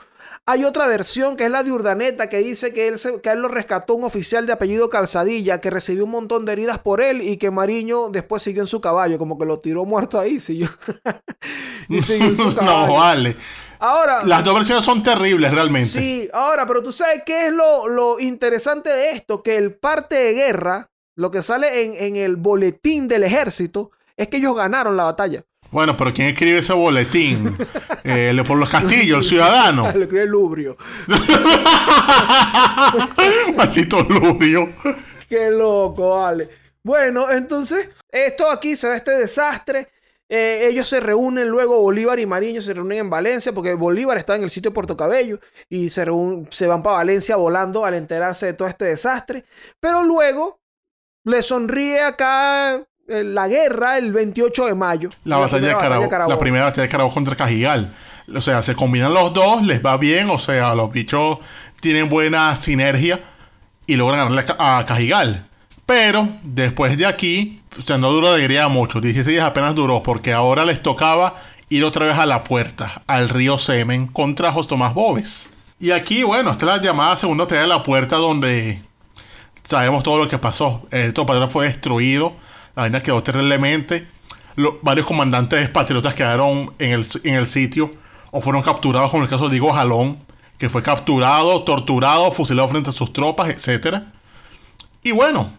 Hay otra versión que es la de Urdaneta que dice que él, se, que él lo rescató un oficial de apellido Calzadilla que recibió un montón de heridas por él y que Mariño después siguió en su caballo, como que lo tiró muerto ahí siguió. y siguió en su caballo. no, vale. Ahora, Las dos versiones son terribles realmente. Sí, ahora, pero tú sabes qué es lo, lo interesante de esto, que el parte de guerra, lo que sale en, en el boletín del ejército, es que ellos ganaron la batalla. Bueno, pero ¿quién escribe ese boletín? eh, Leopoldo Castillo, el ciudadano. Le escribe Lubrio. Maldito Lubrio. Qué loco, vale. Bueno, entonces, esto aquí se da este desastre. Eh, ellos se reúnen luego, Bolívar y Mariño se reúnen en Valencia, porque Bolívar está en el sitio de Puerto Cabello y se, se van para Valencia volando al enterarse de todo este desastre. Pero luego le sonríe acá eh, la guerra el 28 de mayo. La, batalla, de Carabobo, Carabobo. La primera batalla de Carabobo contra Cajigal. O sea, se combinan los dos, les va bien. O sea, los bichos tienen buena sinergia y logran ganarle a Cajigal. Pero después de aquí, o sea, no duró guerrilla mucho. 16 días apenas duró, porque ahora les tocaba ir otra vez a la puerta, al río Semen, contra José Tomás Bobes. Y aquí, bueno, está la llamada segunda batalla de la puerta, donde sabemos todo lo que pasó. El patriota fue destruido, la vaina quedó terriblemente. Varios comandantes patriotas quedaron en el, en el sitio o fueron capturados, como el caso de Diego Jalón, que fue capturado, torturado, fusilado frente a sus tropas, etc. Y bueno,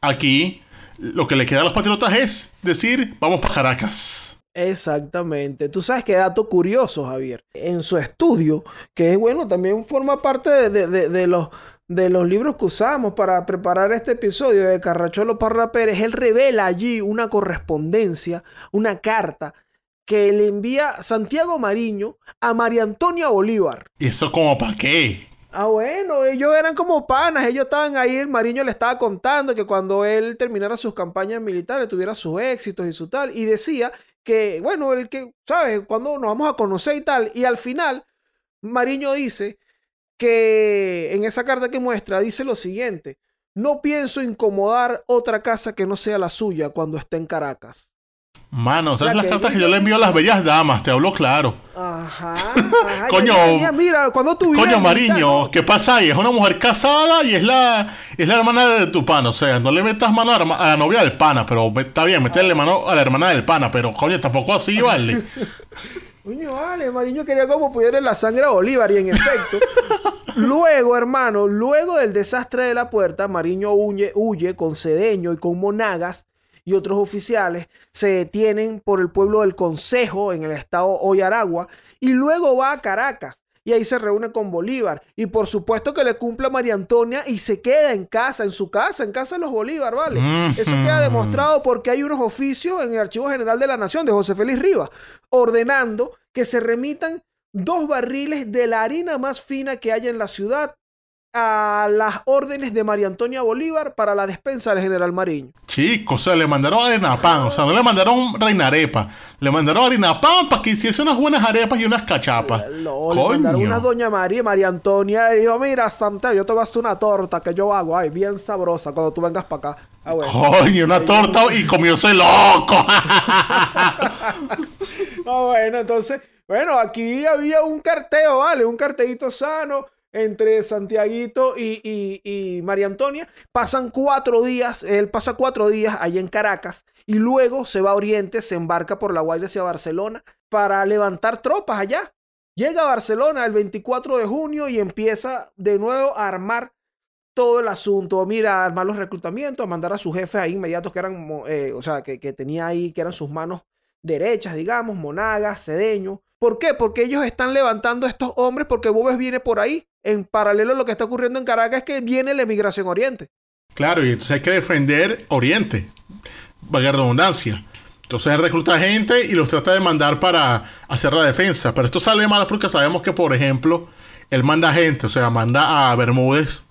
aquí lo que le queda a los patriotas es decir, vamos para Caracas. Exactamente. Tú sabes qué dato curioso, Javier. En su estudio, que es bueno, también forma parte de, de, de, los, de los libros que usamos para preparar este episodio de Carracholo Parra Pérez, él revela allí una correspondencia, una carta que le envía Santiago Mariño a María Antonia Bolívar. ¿Y eso como para qué? Ah, bueno, ellos eran como panas, ellos estaban ahí, el Mariño le estaba contando que cuando él terminara sus campañas militares tuviera sus éxitos y su tal, y decía que, bueno, el que, ¿sabes? Cuando nos vamos a conocer y tal, y al final, Mariño dice que en esa carta que muestra dice lo siguiente, no pienso incomodar otra casa que no sea la suya cuando esté en Caracas. Mano, ¿sabes o sea, las cartas que yo le envío a las bellas damas? Te hablo claro. Ajá. ajá coño. Tenía, mira, cuando tú Coño, Mariño. ¿qué pasa ahí? Es una mujer casada y es la, es la hermana de tu pana. O sea, no le metas mano a la, a la novia del pana, pero está bien, meterle mano a la hermana del pana, pero coño, tampoco así, vale. Coño, vale, Mariño quería como pudiera la sangre a Bolívar y en efecto. luego, hermano, luego del desastre de la puerta, Mariño huye, huye con Cedeño y con Monagas y otros oficiales se detienen por el pueblo del Consejo en el estado Oyaragua y luego va a Caracas. y ahí se reúne con Bolívar. Y por supuesto que le cumple a María Antonia y se queda en casa, en su casa, en casa de los Bolívar, ¿vale? Eso queda demostrado porque hay unos oficios en el Archivo General de la Nación de José Félix Rivas ordenando que se remitan dos barriles de la harina más fina que haya en la ciudad a las órdenes de María Antonia Bolívar para la despensa del general Mariño. Chicos, o sea, le mandaron harina pan, o sea, no le mandaron reina arepa, le mandaron harina pan para que hiciese unas buenas arepas y unas cachapas. No, le mandaron una doña María, María Antonia, y dijo, mira, Santa, yo te voy a hacer una torta que yo hago, ay, bien sabrosa, cuando tú vengas para acá. Ah, bueno. Coño, una torta y comióse loco. Ah, bueno, entonces, bueno, aquí había un carteo, ¿vale? Un carteito sano entre Santiaguito y, y, y, María Antonia. Pasan cuatro días, él pasa cuatro días allá en Caracas y luego se va a Oriente, se embarca por la Guaira hacia Barcelona para levantar tropas allá. Llega a Barcelona el 24 de junio y empieza de nuevo a armar todo el asunto. Mira, a armar los reclutamientos, a mandar a sus jefes ahí inmediatos que eran, eh, o sea, que, que tenía ahí, que eran sus manos derechas, digamos, Monagas, Cedeño. ¿Por qué? Porque ellos están levantando a estos hombres porque Bobes viene por ahí. En paralelo a lo que está ocurriendo en Caracas es que viene la emigración Oriente. Claro, y entonces hay que defender Oriente. Valga redundancia. Entonces recluta gente y los trata de mandar para hacer la defensa. Pero esto sale mal porque sabemos que, por ejemplo, él manda gente, o sea, manda a Bermúdez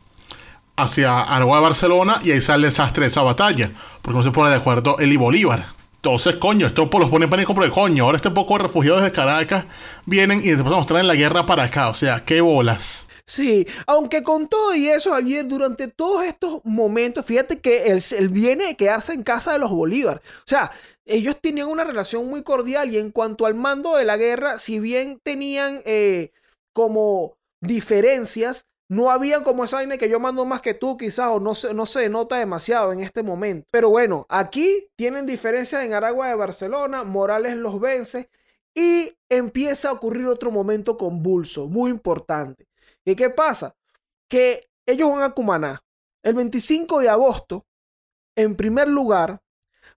hacia Aragua de Barcelona y ahí sale el desastre de esa batalla. Porque no se pone de acuerdo él y Bolívar. Entonces, coño, esto los pone en pánico porque, coño, ahora este poco de refugiados de Caracas vienen y después nos traen la guerra para acá. O sea, qué bolas. Sí, aunque con todo y eso, ayer durante todos estos momentos, fíjate que él, él viene a quedarse en casa de los Bolívar. O sea, ellos tenían una relación muy cordial y en cuanto al mando de la guerra, si bien tenían eh, como diferencias, no había como esa vaina que yo mando más que tú, quizás, o no se, no se nota demasiado en este momento. Pero bueno, aquí tienen diferencias en Aragua de Barcelona, Morales los vence y empieza a ocurrir otro momento convulso, muy importante. ¿Y qué pasa? Que ellos van a Cumaná. El 25 de agosto, en primer lugar,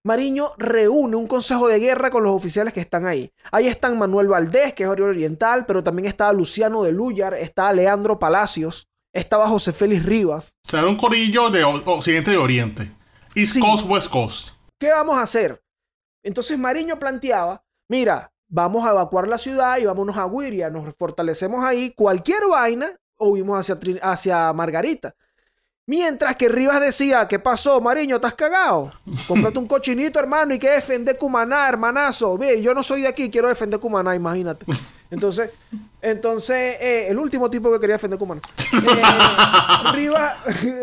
Mariño reúne un consejo de guerra con los oficiales que están ahí. Ahí están Manuel Valdés, que es oriental, pero también estaba Luciano de Luyar, estaba Leandro Palacios, estaba José Félix Rivas. O sea, era un corillo de occidente y oriente. East Sí. Coast, West Coast. ¿Qué vamos a hacer? Entonces Mariño planteaba, mira, vamos a evacuar la ciudad y vámonos a Guiria, nos fortalecemos ahí, cualquier vaina, o huimos hacia, hacia Margarita. Mientras que Rivas decía, ¿qué pasó, Mariño? ¿Estás cagado? Cómprate un cochinito, hermano, y que defender Cumaná, hermanazo. Bien, yo no soy de aquí, quiero defender Cumaná, imagínate. Entonces, entonces eh, el último tipo que quería defender Cumaná. Eh, Rivas,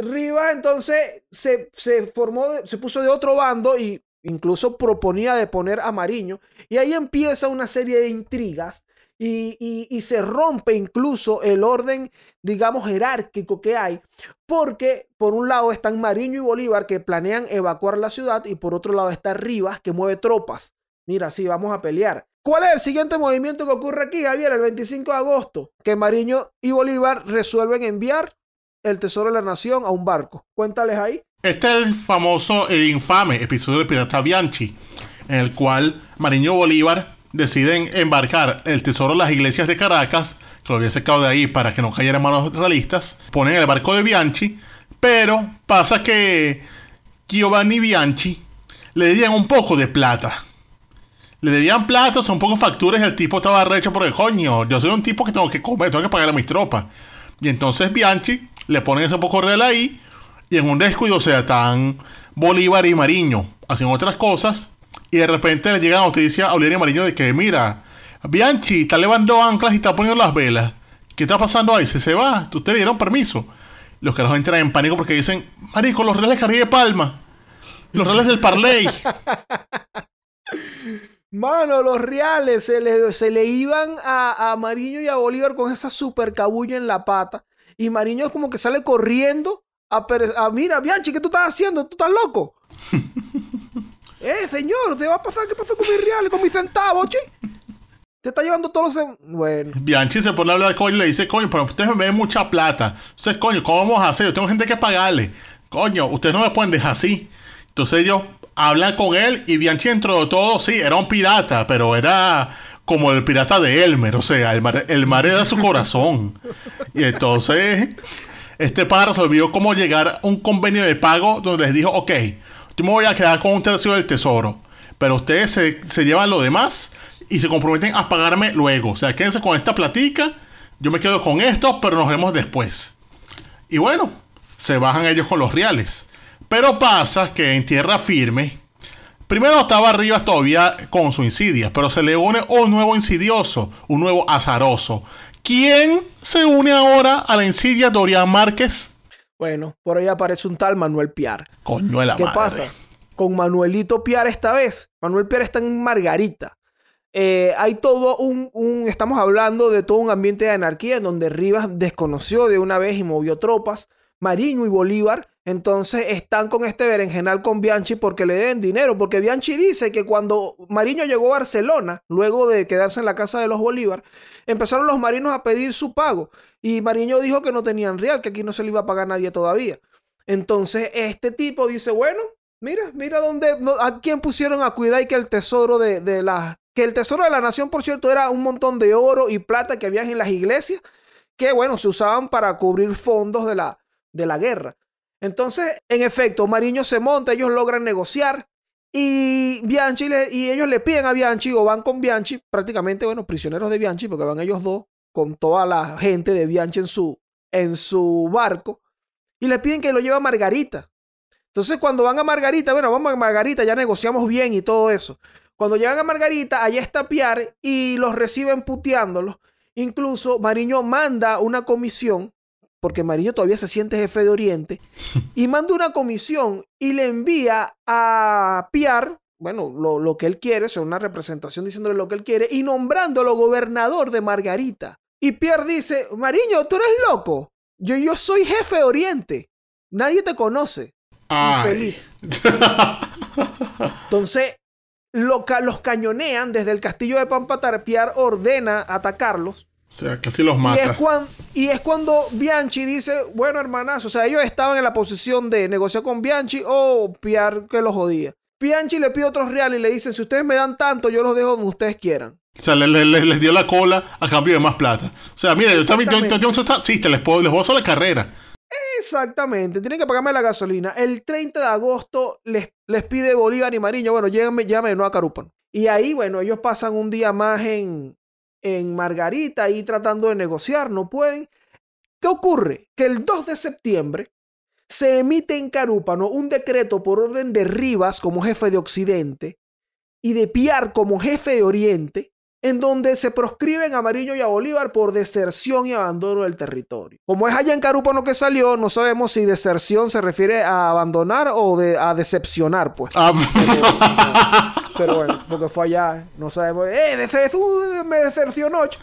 Rivas, entonces, se, se formó, de- se puso de otro bando y incluso proponía de poner a Mariño. Y ahí empieza una serie de intrigas y, se rompe incluso el orden, digamos, jerárquico que hay, porque por un lado están Mariño y Bolívar que planean evacuar la ciudad y por otro lado está Rivas que mueve tropas. Mira, sí, vamos a pelear. ¿Cuál es el siguiente movimiento que ocurre aquí, Javier? El 25 de agosto, que Mariño y Bolívar resuelven enviar el Tesoro de la Nación a un barco. Cuéntales ahí. Este es el famoso e infame episodio de Pirata Bianchi, en el cual Mariño Bolívar deciden embarcar el tesoro de las iglesias de Caracas, que lo habían sacado de ahí para que no cayera en manos realistas, ponen el barco de Bianchi, pero pasa que Giovanni Bianchi le debían un poco de plata. Le debían plata, son pocos facturas y el tipo estaba recho porque coño, yo soy un tipo que tengo que comer, tengo que pagar a mis tropas. Y entonces Bianchi le ponen ese poco real ahí y en un descuido, sea, están Bolívar y Mariño hacen otras cosas y de repente le llega la noticia a y Mariño de que, mira, Bianchi está levando anclas y está poniendo las velas. ¿Qué está pasando ahí? Se se va. Ustedes dieron permiso. Los carajos entran en pánico porque dicen, marico, los reales Caribe Palma. Los reales del Parley. Mano, los reales se le, se le iban a, a Mariño y a Bolívar con esa super cabulla en la pata. Y Mariño como que sale corriendo a, a mira, Bianchi, ¿qué tú estás haciendo? ¿Tú estás loco? eh, señor, ¿te va a pasar qué pasó con mis reales, con mis centavos, che? Te está llevando todos los... Bueno. Bianchi se pone a hablar con él y le dice, coño, pero ustedes me ven mucha plata. Entonces, coño, ¿cómo vamos a hacer? Yo tengo gente que pagarle. Coño, ustedes no me pueden dejar así. Entonces ellos hablan con él y Bianchi dentro de todo, sí, era un pirata, pero era como el pirata de Elmer, o sea, el mar, el era su corazón. Y entonces, este padre resolvió cómo llegar a un convenio de pago donde les dijo, ok, yo me voy a quedar con un tercio del tesoro, pero ustedes se, se llevan lo demás y se comprometen a pagarme luego. O sea, quédense con esta platica, yo me quedo con esto, pero nos vemos después. Y bueno, se bajan ellos con los reales. Pero pasa que en tierra firme, primero estaba arriba todavía con su insidia, pero se le une un nuevo insidioso, un nuevo azaroso. ¿Quién se une ahora a la insidia Dorian Márquez? Bueno, por ahí aparece un tal Manuel Piar. Coño la ¿Qué madre. pasa? Con Manuelito Piar esta vez. Manuel Piar está en Margarita. Eh, hay todo un, un- Estamos hablando de todo un ambiente de anarquía en donde Rivas desconoció de una vez y movió tropas. Mariño y Bolívar. Entonces están con este berenjenal con Bianchi porque le den dinero. Porque Bianchi dice que cuando Mariño llegó a Barcelona, luego de quedarse en la casa de los Bolívar, empezaron los marinos a pedir su pago. Y Mariño dijo que no tenían real, que aquí no se le iba a pagar nadie todavía. Entonces, este tipo dice, bueno, mira, mira dónde, a quién pusieron a cuidar y que el tesoro de, de la, que el tesoro de la nación, por cierto, era un montón de oro y plata que había en las iglesias, que bueno, se usaban para cubrir fondos de la, de la guerra. Entonces, en efecto, Mariño se monta, ellos logran negociar y Bianchi le- y ellos le piden a Bianchi o van con Bianchi, prácticamente, bueno, prisioneros de Bianchi, porque van ellos dos con toda la gente de Bianchi en su, en su barco y le piden que lo lleve a Margarita. Entonces, cuando van a Margarita, bueno, vamos a Margarita, ya negociamos bien y todo eso. Cuando llegan a Margarita, allá está Piar y los reciben puteándolos. Incluso Mariño manda una comisión, porque Mariño todavía se siente jefe de Oriente, y manda una comisión y le envía a Piar, bueno, lo, lo que él quiere, o sea, una representación diciéndole lo que él quiere, y nombrándolo gobernador de Margarita. Y Pierre dice, Mariño, tú eres loco. Yo, yo soy jefe de Oriente. Nadie te conoce. Ay. Infeliz. Entonces, lo los cañonean desde el castillo de Pampatar. Pierre ordena atacarlos. O sea, casi los Y es, mata. cuan- y es cuando Bianchi dice, bueno, hermanazo, o sea, ellos estaban en la posición de negociar con Bianchi o Pierre que los jodía. Bianchi le pide otros reales y le dice, si ustedes me dan tanto, yo los dejo donde ustedes quieran. O sea, le- le- le- les dio la cola a cambio de más plata. O sea, mira, yo también, yo, yo, yo- sí, te les puedo, les puedo hacer la carrera. Exactamente, tienen que pagarme la gasolina. El 30 de agosto les, les pide Bolívar y Mariño, bueno, lléganme, llévame de nuevo a Carúpano. Y ahí, bueno, ellos pasan un día más en, en Margarita, ahí tratando de negociar, no pueden. ¿Qué ocurre? Que el 2 de septiembre se emite en Carúpano un decreto por orden de Rivas como jefe de Occidente y de Piar como jefe de Oriente, en donde se proscriben a Mariño y a Bolívar por deserción y abandono del territorio. Como es allá en Carúpano que salió, no sabemos si deserción se refiere a abandonar o de, a decepcionar, pues. Ah, Pero bueno, porque fue allá, no sabemos. ¡Eh, dese- uh, me desercionó! ch-".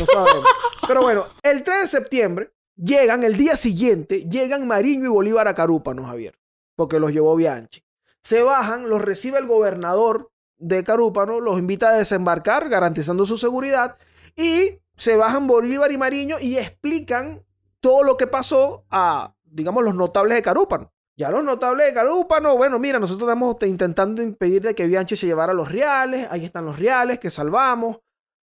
No sabemos. Pero bueno, el 3 de septiembre llegan, el día siguiente, llegan Mariño y Bolívar a Carúpano, Javier, porque los llevó Bianchi. Se bajan, los recibe el gobernador de Carúpano, los invita a desembarcar, garantizando su seguridad, y se bajan Bolívar y Mariño y explican todo lo que pasó a, digamos, los notables de Carúpano. Ya los notables de Carúpano, bueno, mira, nosotros estamos te- intentando impedir de que Bianchi se llevara los reales. Ahí están los reales que salvamos.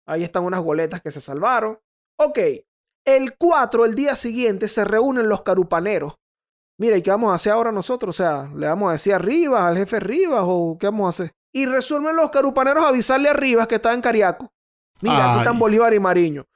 Ahí están unas boletas que se salvaron. Ok, el 4, el día siguiente, se reúnen los carupaneros. Mira, ¿y qué vamos a hacer ahora nosotros? O sea, ¿le vamos a decir a Rivas, al jefe Rivas, o qué vamos a hacer? Y resuelven los carupaneros avisarle a Rivas que está en Cariaco. Mira, aquí están Bolívar y Mariño.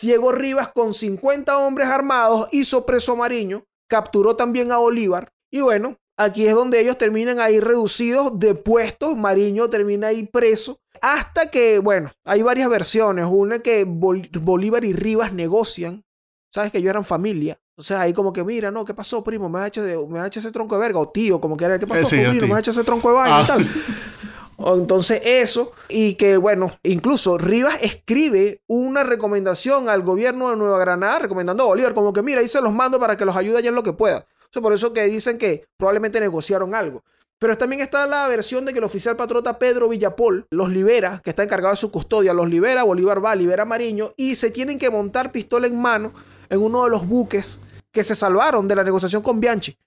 Llegó Rivas con 50 hombres armados, hizo preso a Mariño, capturó también a Bolívar. Y bueno, aquí es donde ellos terminan ahí reducidos de puestos. Mariño termina ahí preso. Hasta que, bueno, hay varias versiones. Una que Bol- Bolívar y Rivas negocian. Sabes que ellos eran familia. O sea, ahí como que, mira, no, ¿qué pasó, primo? Me has hecho, de- me has hecho ese tronco de verga. O tío, como que era, ¿qué pasó, Eh, sí, tío. Me has hecho ese tronco de vaina y Ah. tal. O Entonces eso, y que bueno, incluso Rivas escribe una recomendación al gobierno de Nueva Granada, recomendando a Bolívar, como que mira, ahí se los mando para que los ayude allá en lo que pueda. Por eso que dicen que probablemente negociaron algo. Pero también está la versión de que el oficial patriota Pedro Villapol los libera, que está encargado de su custodia, los libera, Bolívar va, libera a Mariño, y se tienen que montar pistola en mano en uno de los buques que se salvaron de la negociación con Bianchi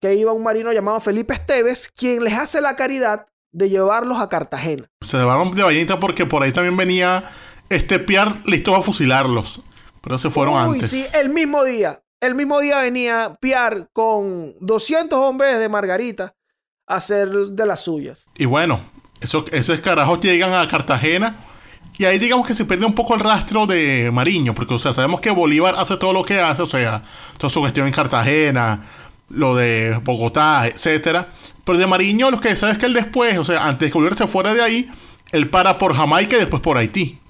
que iba un marino llamado Felipe Esteves, quien les hace la caridad de llevarlos a Cartagena. Se llevaron de Vallenita porque por ahí también venía este Piar listo a fusilarlos. Pero se fueron Uy, antes. sí, el mismo día. El mismo día venía Piar con 200 hombres de Margarita a hacer de las suyas. Y bueno, esos, esos carajos llegan a Cartagena. Y ahí digamos que se pierde un poco el rastro de Mariño. Porque, o sea, sabemos que Bolívar hace todo lo que hace. O sea, toda su gestión en Cartagena, lo de Bogotá, etcétera. Pero de Mariño, lo que sabes es que él después, o sea, antes de que Bolívar se fuera de ahí, él para por Jamaica y después por Haití.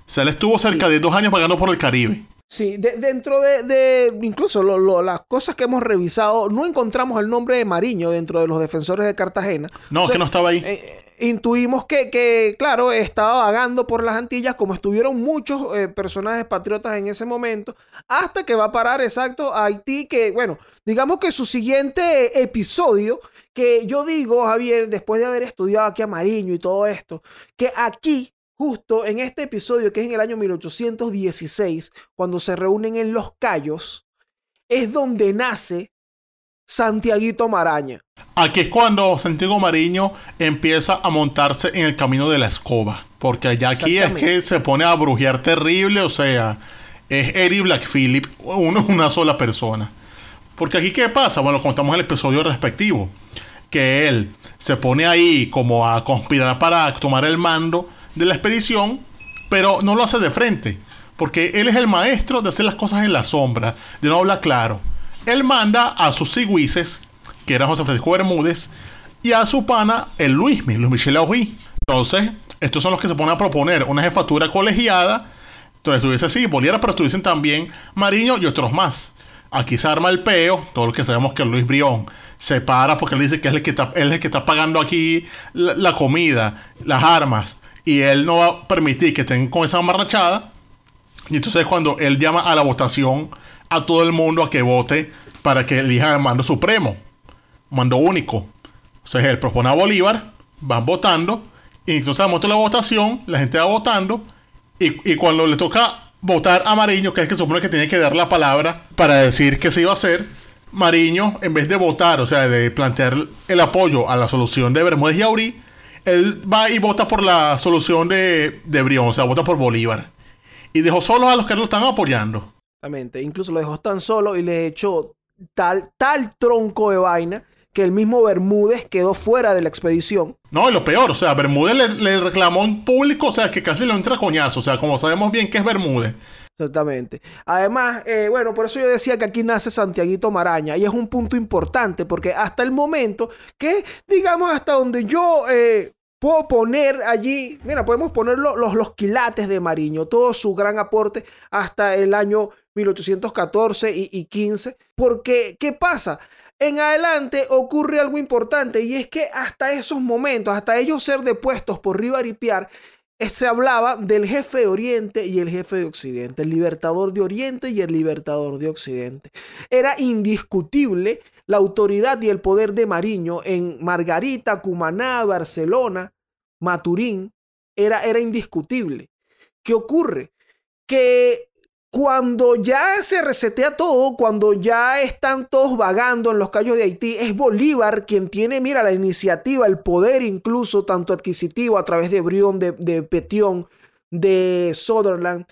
O sea, él estuvo cerca de dos años pagando por el Caribe. Sí, de- dentro de, de- incluso lo- lo- las cosas que hemos revisado, no encontramos el nombre de Mariño dentro de los defensores de Cartagena. No, O es sea, que no estaba ahí. eh, intuimos que, que, claro, estaba vagando por las Antillas, como estuvieron muchos eh, personajes patriotas en ese momento, hasta que va a parar exacto a Haití, que, bueno, digamos que su siguiente episodio, que yo digo, Javier, después de haber estudiado aquí a Mariño y todo esto, que aquí, justo en este episodio, que es en el año 1816, cuando se reúnen en Los Cayos, es donde nace Santiaguito Maraña. Aquí es cuando Santiago Mariño empieza a montarse en el camino de la escoba. Porque allá aquí es que se pone a brujear terrible. O sea, es Eric Black Phillip, uno, una sola persona. Porque aquí, ¿qué pasa? Bueno, contamos el episodio respectivo. Que él se pone ahí como a conspirar para tomar el mando de la expedición. Pero no lo hace de frente. Porque él es el maestro de hacer las cosas en la sombra. De no hablar claro. Él manda a sus sigüices que era José Francisco Bermúdez, y a su pana, el Luismi, Luis Michel Aurí. Entonces, estos son los que se ponen a proponer una jefatura colegiada, donde estuviese así, Bolívar, pero estuviesen también Mariño y otros más. Aquí se arma el peo, todo lo que sabemos que Luis Brión se para porque él dice que es el que está, es el que está pagando aquí la comida, las armas, y él no va a permitir que estén con esa amarrachada. Y entonces es cuando él llama a la votación a todo el mundo a que vote para que elijan el mando supremo, mando único. Entonces él propone a Bolívar, van votando, y entonces al momento de la votación, la gente va votando, y, y cuando le toca votar a Mariño, que es el que supone que tiene que dar la palabra para decir que se iba a hacer, Mariño, en vez de votar, o sea, de plantear el apoyo a la solución de Bermúdez y Aurí, él va y vota por la solución de, de Brión, o sea, vota por Bolívar. Y dejó solos a los que lo están apoyando. Exactamente. Incluso lo dejó tan solo y le echó tal, tal tronco de vaina que el mismo Bermúdez quedó fuera de la expedición. No, y lo peor, o sea, Bermúdez le, le reclamó en público, o sea, que casi lo entra a coñazo, o sea, como sabemos bien que es Bermúdez. Exactamente. Además, eh, bueno, por eso yo decía que aquí nace Santiaguito Maraña y es un punto importante porque hasta el momento que, digamos, hasta donde yo eh, puedo poner allí, mira, podemos poner lo- los, los quilates de Mariño, todo su gran aporte hasta el año 1814 y, y 15, porque, ¿qué pasa? En adelante ocurre algo importante y es que hasta esos momentos, hasta ellos ser depuestos por Rivar y Piar, eh, se hablaba del jefe de Oriente y el jefe de Occidente, el libertador de Oriente y el libertador de Occidente. Era indiscutible la autoridad y el poder de Mariño en Margarita, Cumaná, Barcelona, Maturín, era, era indiscutible. ¿Qué ocurre? Que cuando ya se resetea todo, cuando ya están todos vagando en los callos de Haití, es Bolívar quien tiene, mira, la iniciativa, el poder incluso, tanto adquisitivo a través de Brión, de, de Petión, de Sutherland,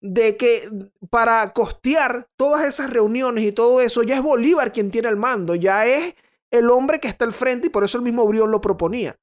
de que para costear todas esas reuniones y todo eso, ya es Bolívar quien tiene el mando, ya es el hombre que está al frente y por eso el mismo Brión lo proponía.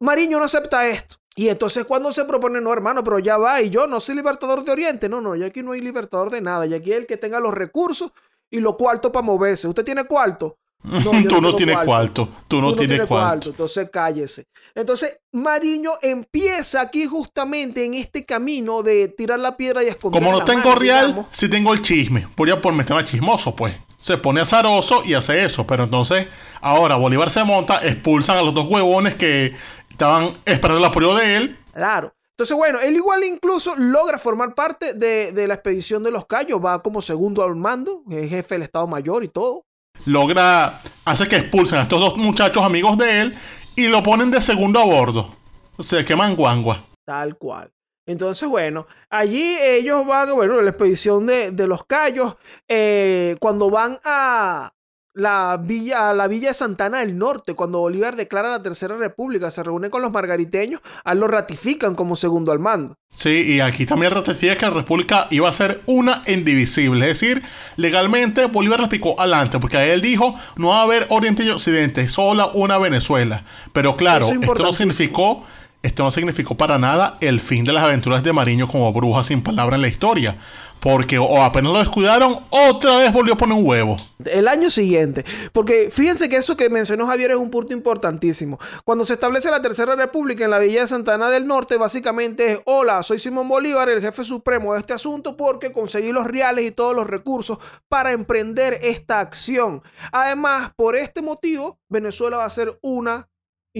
Mariño no acepta esto. Y entonces cuando se propone, no hermano, pero ya va, y yo no soy libertador de Oriente, no, no, y aquí no hay libertador de nada, y aquí el que tenga los recursos y los cuartos para moverse. ¿Usted tiene cuarto? No, yo tú no tienes cuarto, tú no tienes cuarto. entonces cállese. Entonces, Mariño empieza aquí justamente en este camino de tirar la piedra y esconder Como no la tengo mano, real, digamos. sí tengo el chisme. Voy a por meterme chismoso, pues. Se pone azaroso y hace eso. Pero entonces, ahora Bolívar se monta, expulsan a los dos huevones que estaban esperando el apoyo de él. Claro. Entonces, bueno, él igual incluso logra formar parte de, de la expedición de los Cayos, va como segundo al mando, es jefe del Estado Mayor y todo. Logra, hace que expulsen a estos dos muchachos amigos de él y lo ponen de segundo a bordo. O sea, queman guangua. Tal cual. Entonces, bueno, allí ellos van, bueno, la expedición de, de los Cayos, eh, cuando van a la villa, la villa de Santana del Norte, cuando Bolívar declara la Tercera República, se reúne con los margariteños, a lo ratifican como segundo al mando. Sí, y aquí también ratifica que la República iba a ser una indivisible. Es decir, legalmente Bolívar la picó adelante, porque a él dijo no va a haber Oriente y Occidente, solo una Venezuela. Pero claro, es esto no significó. Esto no significó para nada el fin de las aventuras de Mariño como bruja sin palabra en la historia. Porque o apenas lo descuidaron, otra vez volvió a poner un huevo. El año siguiente. Porque fíjense que eso que mencionó Javier es un punto importantísimo. Cuando se establece la Tercera República en la Villa de Santana del Norte, básicamente es, hola, soy Simón Bolívar, el jefe supremo de este asunto, porque conseguí los reales y todos los recursos para emprender esta acción. Además, por este motivo, Venezuela va a ser una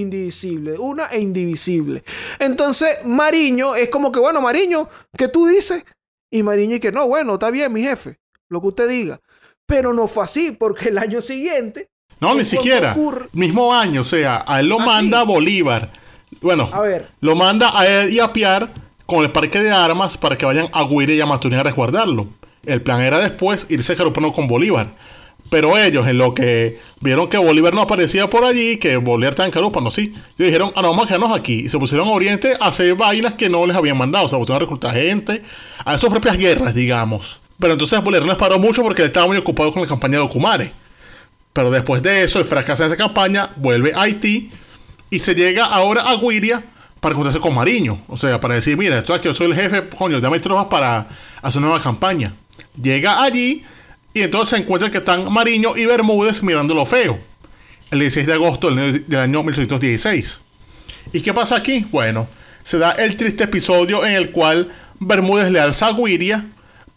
indivisible, una e indivisible. Entonces, Mariño es como que, bueno, Mariño, ¿qué tú dices? Y Mariño y que no, bueno, está bien, mi jefe, lo que usted diga. Pero no fue así, porque el año siguiente. No, ni siquiera. ocurre- Mismo año, o sea, a él lo ¿Ah, manda? Bolívar. Bueno, A ver. lo manda a él y a Piar con el parque de armas para que vayan a Guire y a Maturín a resguardarlo. El plan era después irse a Carúpano con Bolívar. Pero ellos, en lo que vieron que Bolívar no aparecía por allí, que Bolívar estaba en Carúpano, sí, ellos dijeron, ah, no, vamos a quedarnos aquí. Y se pusieron a Oriente a hacer vainas que no les habían mandado. O sea, pusieron a reclutar gente, a sus propias guerras, digamos. Pero entonces Bolívar no les paró mucho porque estaba muy ocupado con la campaña de Ocumare. Pero después de eso, el fracaso de esa campaña, vuelve a Haití y se llega ahora a Guiria para juntarse con Mariño. O sea, para decir, mira, esto es que yo soy el jefe, coño, dame tropas para hacer una nueva campaña. Llega allí y entonces se encuentra que están Mariño y Bermúdez mirando lo feo. El 16 de agosto del, año 1816. ¿Y qué pasa aquí? Bueno, se da el triste episodio en el cual Bermúdez le alza a Guiria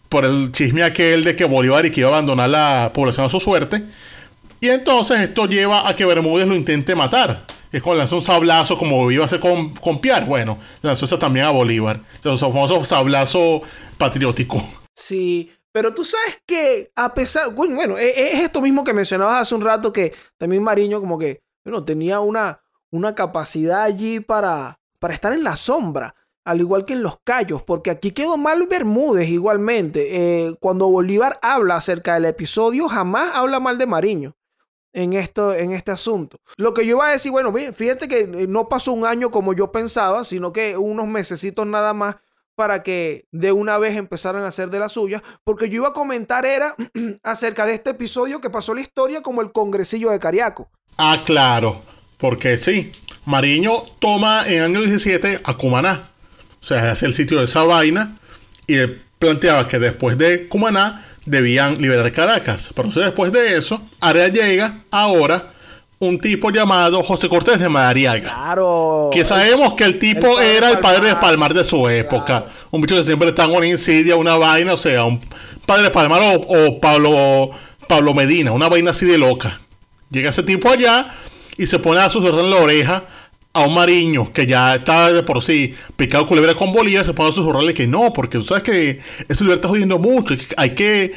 por el chisme aquel de que Bolívar y que iba a abandonar la población a su suerte. Y entonces esto lleva a que Bermúdez lo intente matar. Es cuando lanzó un sablazo como iba a hacer con, Piar. Bueno, lanzó esa también a Bolívar. El famoso sablazo patriótico. Sí, pero tú sabes que a pesar, bueno, e- e- es esto mismo que mencionabas hace un rato que también Mariño como que, bueno, tenía una, una capacidad allí para, para estar en la sombra, al igual que en los callos, porque aquí quedó mal Bermúdez igualmente. Eh, cuando Bolívar habla acerca del episodio, jamás habla mal de Mariño. En, esto, en este asunto. Lo que yo iba a decir, bueno, fíjate que eh, no pasó un año como yo pensaba, sino que unos mesecitos nada más para que de una vez empezaran a hacer de la suya, porque yo iba a comentar era acerca de este episodio que pasó la historia como el congresillo de Cariaco. Ah, claro. Porque sí, Mariño toma en el año 17 a Cumaná. O sea, hace el sitio de esa vaina. Y planteaba que después de Cumaná debían liberar Caracas. Pero después de eso, área llega ahora un tipo llamado José Cortés de Madariaga. Claro. Que sabemos que el tipo El era el padre de Palmar. De su época. Un bicho que siempre está en una insidia, una vaina, o sea, un padre de Palmar o, o Pablo, Pablo Medina, una vaina así de loca. Llega ese tipo allá y se pone a susurrar en la oreja a un mariño que ya está de por sí picado culebra con Bolívar, se pone a susurrarle que no, porque tú sabes que ese lugar está jodiendo mucho, y que hay que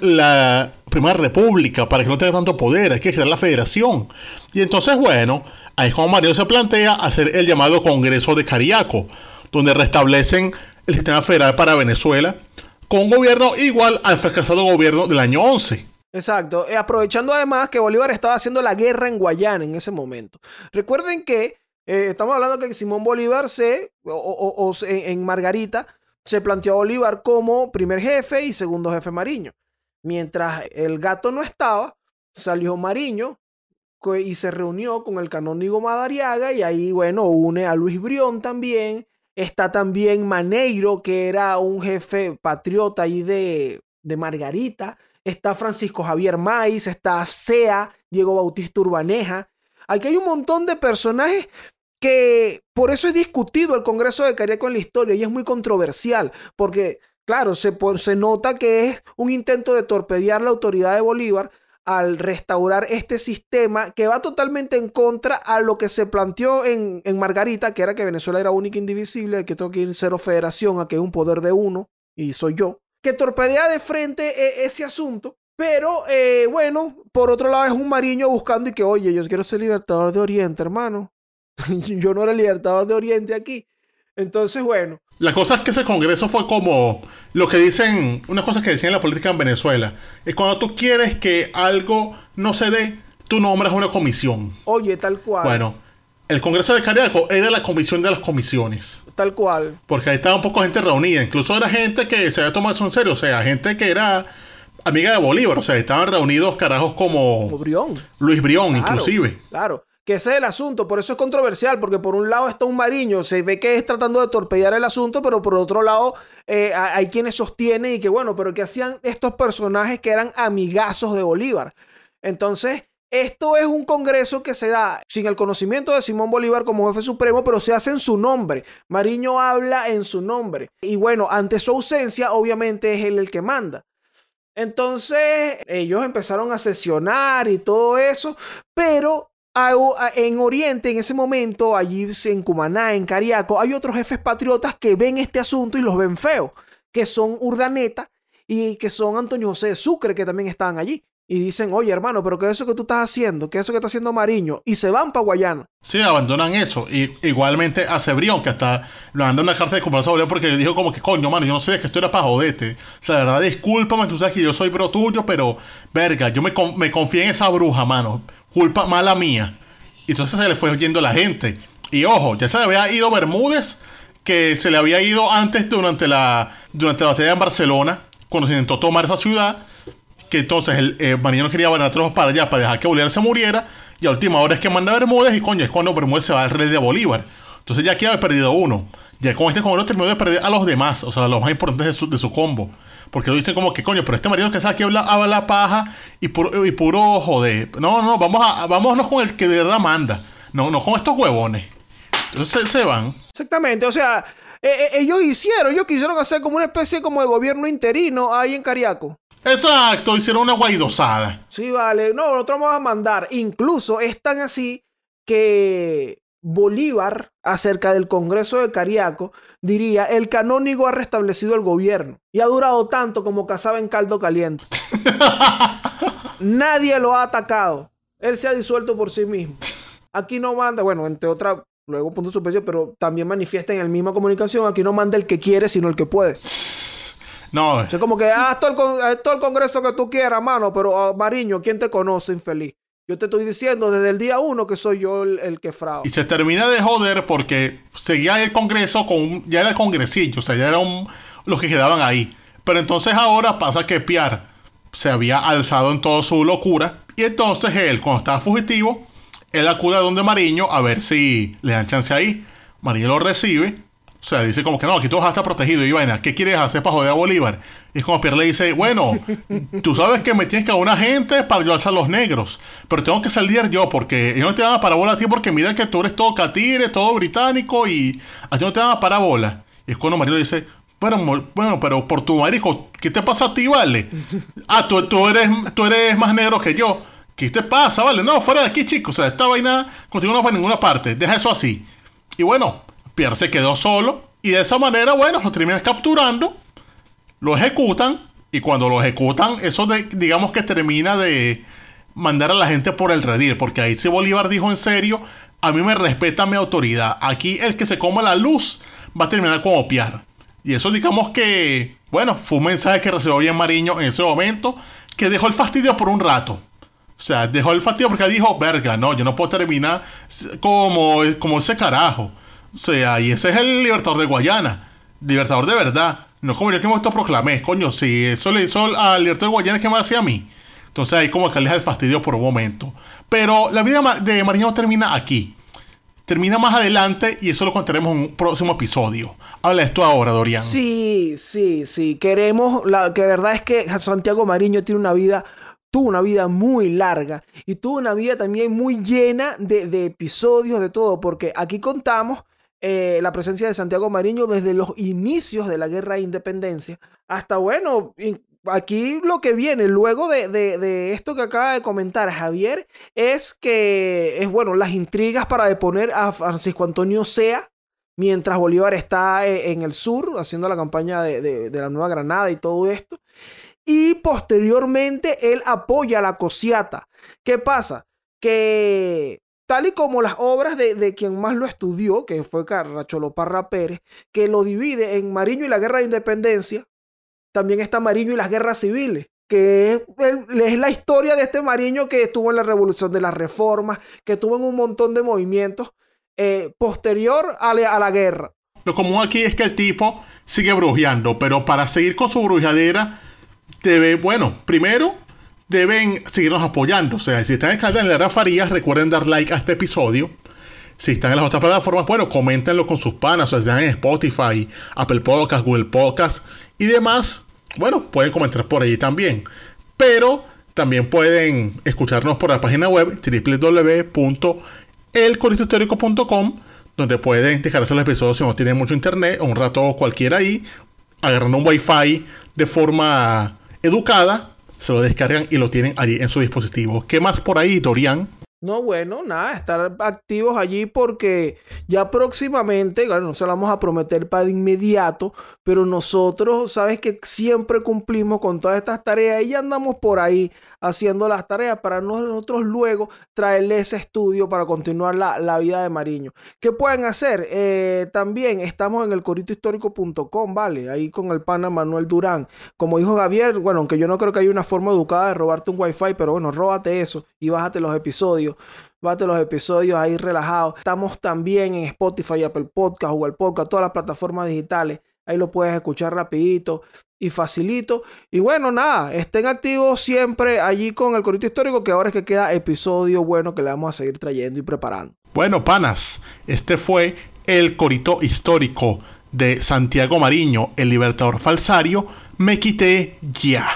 la Primera República para que no tenga tanto poder, hay que crear la federación. Y entonces, bueno, ahí es como Mariño se plantea hacer el llamado Congreso de Cariaco, donde restablecen el sistema federal para Venezuela con un gobierno igual al fracasado gobierno del año 11. Exacto. Eh, aprovechando además que Bolívar estaba haciendo la guerra en Guayana en ese momento. Recuerden que eh, estamos hablando que Simón Bolívar se, o, o- en Margarita, se planteó a Bolívar como primer jefe y segundo jefe Mariño. Mientras el gato no estaba, salió Mariño y se reunió con el canónigo Madariaga y ahí, bueno, une a Luis Brión también. Está también Maneiro, que era un jefe patriota ahí de, de Margarita. Está Francisco Javier Maiz, está Sea, Diego Bautista Urbaneja. Aquí hay un montón de personajes que por eso es discutido el Congreso de Cariaco en la historia y es muy controversial, porque, claro, se, se nota que es un intento de torpedear la autoridad de Bolívar al restaurar este sistema que va totalmente en contra a lo que se planteó en, en Margarita, que era que Venezuela era única e indivisible, que tengo que ir cero federación, a que hay un poder de uno, y soy yo, que torpedea de frente eh, ese asunto. Pero eh, bueno, por otro lado es un mariño buscando y que, oye, yo quiero ser libertador de Oriente, hermano. yo no era libertador de Oriente aquí. Entonces, bueno, La cosa es que ese congreso fue como lo que dicen, unas cosas que decían en la política en Venezuela. Es cuando tú quieres que algo no se dé, tú nombras una comisión. Oye, tal cual. Bueno, el congreso de Cariaco era la comisión de las comisiones. Tal cual. Porque ahí estaba un poco gente reunida. Incluso era gente que se había tomado eso en serio. O sea, gente que era amiga de Bolívar. O sea, estaban reunidos carajos como Como Brión. Luis Brión, Claro, inclusive. Claro. Que ese es el asunto, por eso es controversial, porque por un lado está un mariño, se ve que es tratando de torpedear el asunto, pero por otro lado eh, ha- hay quienes sostienen y que bueno, pero que hacían estos personajes que eran amigazos de Bolívar. Entonces, esto es un congreso que se da sin el conocimiento de Simón Bolívar como jefe supremo, pero se hace en su nombre. Mariño habla en su nombre. Y bueno, ante su ausencia, obviamente es él el que manda. Entonces, ellos empezaron a sesionar y todo eso, pero en Oriente, en ese momento, allí en Cumaná, en Cariaco, hay otros jefes patriotas que ven este asunto y los ven feos, que son Urdaneta y que son Antonio José de Sucre, que también estaban allí. Y dicen, oye hermano, pero ¿qué es eso que tú estás haciendo? ¿Qué es eso que está haciendo Mariño? Y se van para Guayana. Sí, abandonan eso. Y igualmente a Cebrión, que hasta lo mandan una carta de comparación porque le dijo como que, coño, mano, yo no sabía que esto era para joderte. O sea, la verdad, discúlpame, tú sabes que yo soy bro tuyo, pero, verga, yo me, me confié en esa bruja, mano. Culpa mala mía. Y entonces se le fue yendo la gente. Y ojo, ya se le había ido Bermúdez, que se le había ido antes durante la, durante la batalla en Barcelona, cuando se intentó tomar esa ciudad que entonces el eh, Mariano quería mandar tropas para allá para dejar que Bolívar se muriera y a última hora es que manda a Bermúdez y coño es cuando Bermúdez se va al rey de Bolívar. Entonces ya aquí había perdido uno. Ya con este congreso terminó de perder a los demás o sea los más importantes de su, combo. Porque lo dicen como que coño pero este Mariano que sabe que habla, habla paja y puro, y puro joder no no vamos a vámonos con el que de verdad manda. No no con estos huevones. Entonces se, se van. Exactamente, o sea, eh, eh, ellos hicieron, ellos quisieron hacer como una especie como de gobierno interino ahí en Cariaco. Exacto hicieron una guaidosada Sí, vale. No, nosotros vamos a mandar. Incluso es tan así que Bolívar, acerca del Congreso de Cariaco, diría, el canónigo ha restablecido el gobierno y ha durado tanto como cazaba en caldo caliente. Nadie lo ha atacado. Él se ha disuelto por sí mismo. Aquí no manda, bueno, entre otras, luego punto superior, pero también manifiesta en la misma comunicación, aquí no manda el que quiere, sino el que puede. No O sea, como que haz todo el, con- todo el congreso que tú quieras, mano, pero ah, Mariño, ¿quién te conoce, infeliz? Yo te estoy diciendo desde el día uno que soy yo el, el que fraude. Y se termina de joder porque seguía el Congreso con un- ya era el congresillo, o sea, ya eran los que quedaban ahí. Pero entonces ahora pasa que Piar se había alzado en toda su locura. Y entonces él, cuando estaba fugitivo, él acude a donde Mariño a ver si le dan chance ahí. Mariño lo recibe. O sea, dice como que no, aquí a estar protegido y vaina. ¿Qué quieres hacer para joder a Bolívar? Y es como Pierre le dice, bueno, tú sabes que me tienes que a una gente para yo a los negros. Pero tengo que salir yo porque ellos no te dan a parabola a ti porque mira que tú eres todo catire, todo británico y a ti no te dan a parabola. Y es cuando Mario le dice, bueno, bueno, pero por tu marico, ¿qué te pasa a ti, vale? Ah, tú, tú, eres, tú eres más negro que yo. ¿Qué te pasa, vale? No, fuera de aquí, chicos. O sea, esta vaina contigo no va ninguna parte. Deja eso así. Y bueno, Pierre se quedó solo. Y de esa manera, bueno, lo terminan capturando. Lo ejecutan. Y cuando lo ejecutan, eso digamos que termina de mandar a la gente por el redil. Porque ahí sí Bolívar dijo en serio, a mí me respeta mi autoridad. Aquí el que se coma la luz va a terminar como Pierre. Y eso digamos que, bueno, fue un mensaje que recibió bien Mariño en ese momento, que dejó el fastidio por un rato. O sea, dejó el fastidio porque dijo, verga, no, yo no puedo terminar como, como ese carajo. O sea, y ese es el libertador de Guayana. Libertador de verdad. No como yo que me proclamé. Coño, si eso le hizo al libertador de Guayana, ¿qué me hacía a mí? Entonces ahí como que le deja el fastidio por un momento. Pero la vida de Mariño no termina aquí. Termina más adelante y eso lo contaremos en un próximo episodio. Habla de esto ahora, Dorian. Sí, sí, sí. Queremos, la que verdad es que Santiago Mariño tiene una vida, tuvo una vida muy larga y tuvo una vida también muy llena de, de episodios, de todo, porque aquí contamos eh, la presencia de Santiago Mariño desde los inicios de la guerra de independencia hasta, bueno, aquí lo que viene luego de, de- esto que acaba de comentar Javier es que es, bueno, las intrigas para deponer a Francisco Antonio Sea mientras Bolívar está eh, en el sur haciendo la campaña de- de la Nueva Granada y todo esto. Y posteriormente él apoya a la cosiata. ¿Qué pasa? Que tal y como las obras de, de quien más lo estudió, que fue Carracholo Parra Pérez, que lo divide en Mariño y la Guerra de Independencia, también está Mariño y las Guerras Civiles que es, es, la historia de este Mariño que estuvo en la revolución de las reformas, que estuvo en un montón de movimientos eh, posterior a, la, guerra. Lo común aquí es que el tipo sigue brujeando, pero para seguir con su brujadera, debe, bueno, primero deben seguirnos apoyando. O sea, si están en el canal de Lara Farías, recuerden dar like a este episodio. Si están en las otras plataformas, bueno, coméntenlo con sus panas. O sea, si están en Spotify, Apple Podcasts, Google Podcasts y demás, bueno, pueden comentar por ahí también. Pero también pueden escucharnos por la página web www.elcoristohistórico.com donde pueden dejarse los episodios si no tienen mucho internet o un rato cualquiera ahí, agarrando un wifi de forma educada, se lo descargan y lo tienen allí en su dispositivo. ¿Qué más por ahí, Dorian? No, bueno, nada, estar activos allí porque ya próximamente, bueno, no se lo vamos a prometer para de inmediato, pero nosotros, sabes que siempre cumplimos con todas estas tareas y ya andamos por ahí haciendo las tareas para nosotros luego traerle ese estudio para continuar la, vida de Mariño. ¿Qué pueden hacer? Eh, también estamos en el coritohistórico.com, ¿vale? Ahí con el pana Manuel Durán. Como dijo Javier, bueno, aunque yo no creo que haya una forma educada de robarte un wifi, pero bueno, róbate eso y bájate los episodios. Bájate los episodios ahí relajados. Estamos también en Spotify, Apple Podcast, Google Podcast, todas las plataformas digitales. Ahí lo puedes escuchar rapidito y facilito. Y bueno, nada, estén activos siempre allí con el corito histórico, que ahora es que queda episodio bueno que le vamos a seguir trayendo y preparando. Bueno, panas, este fue el corito histórico de Santiago Mariño, el libertador falsario. Me quité ya.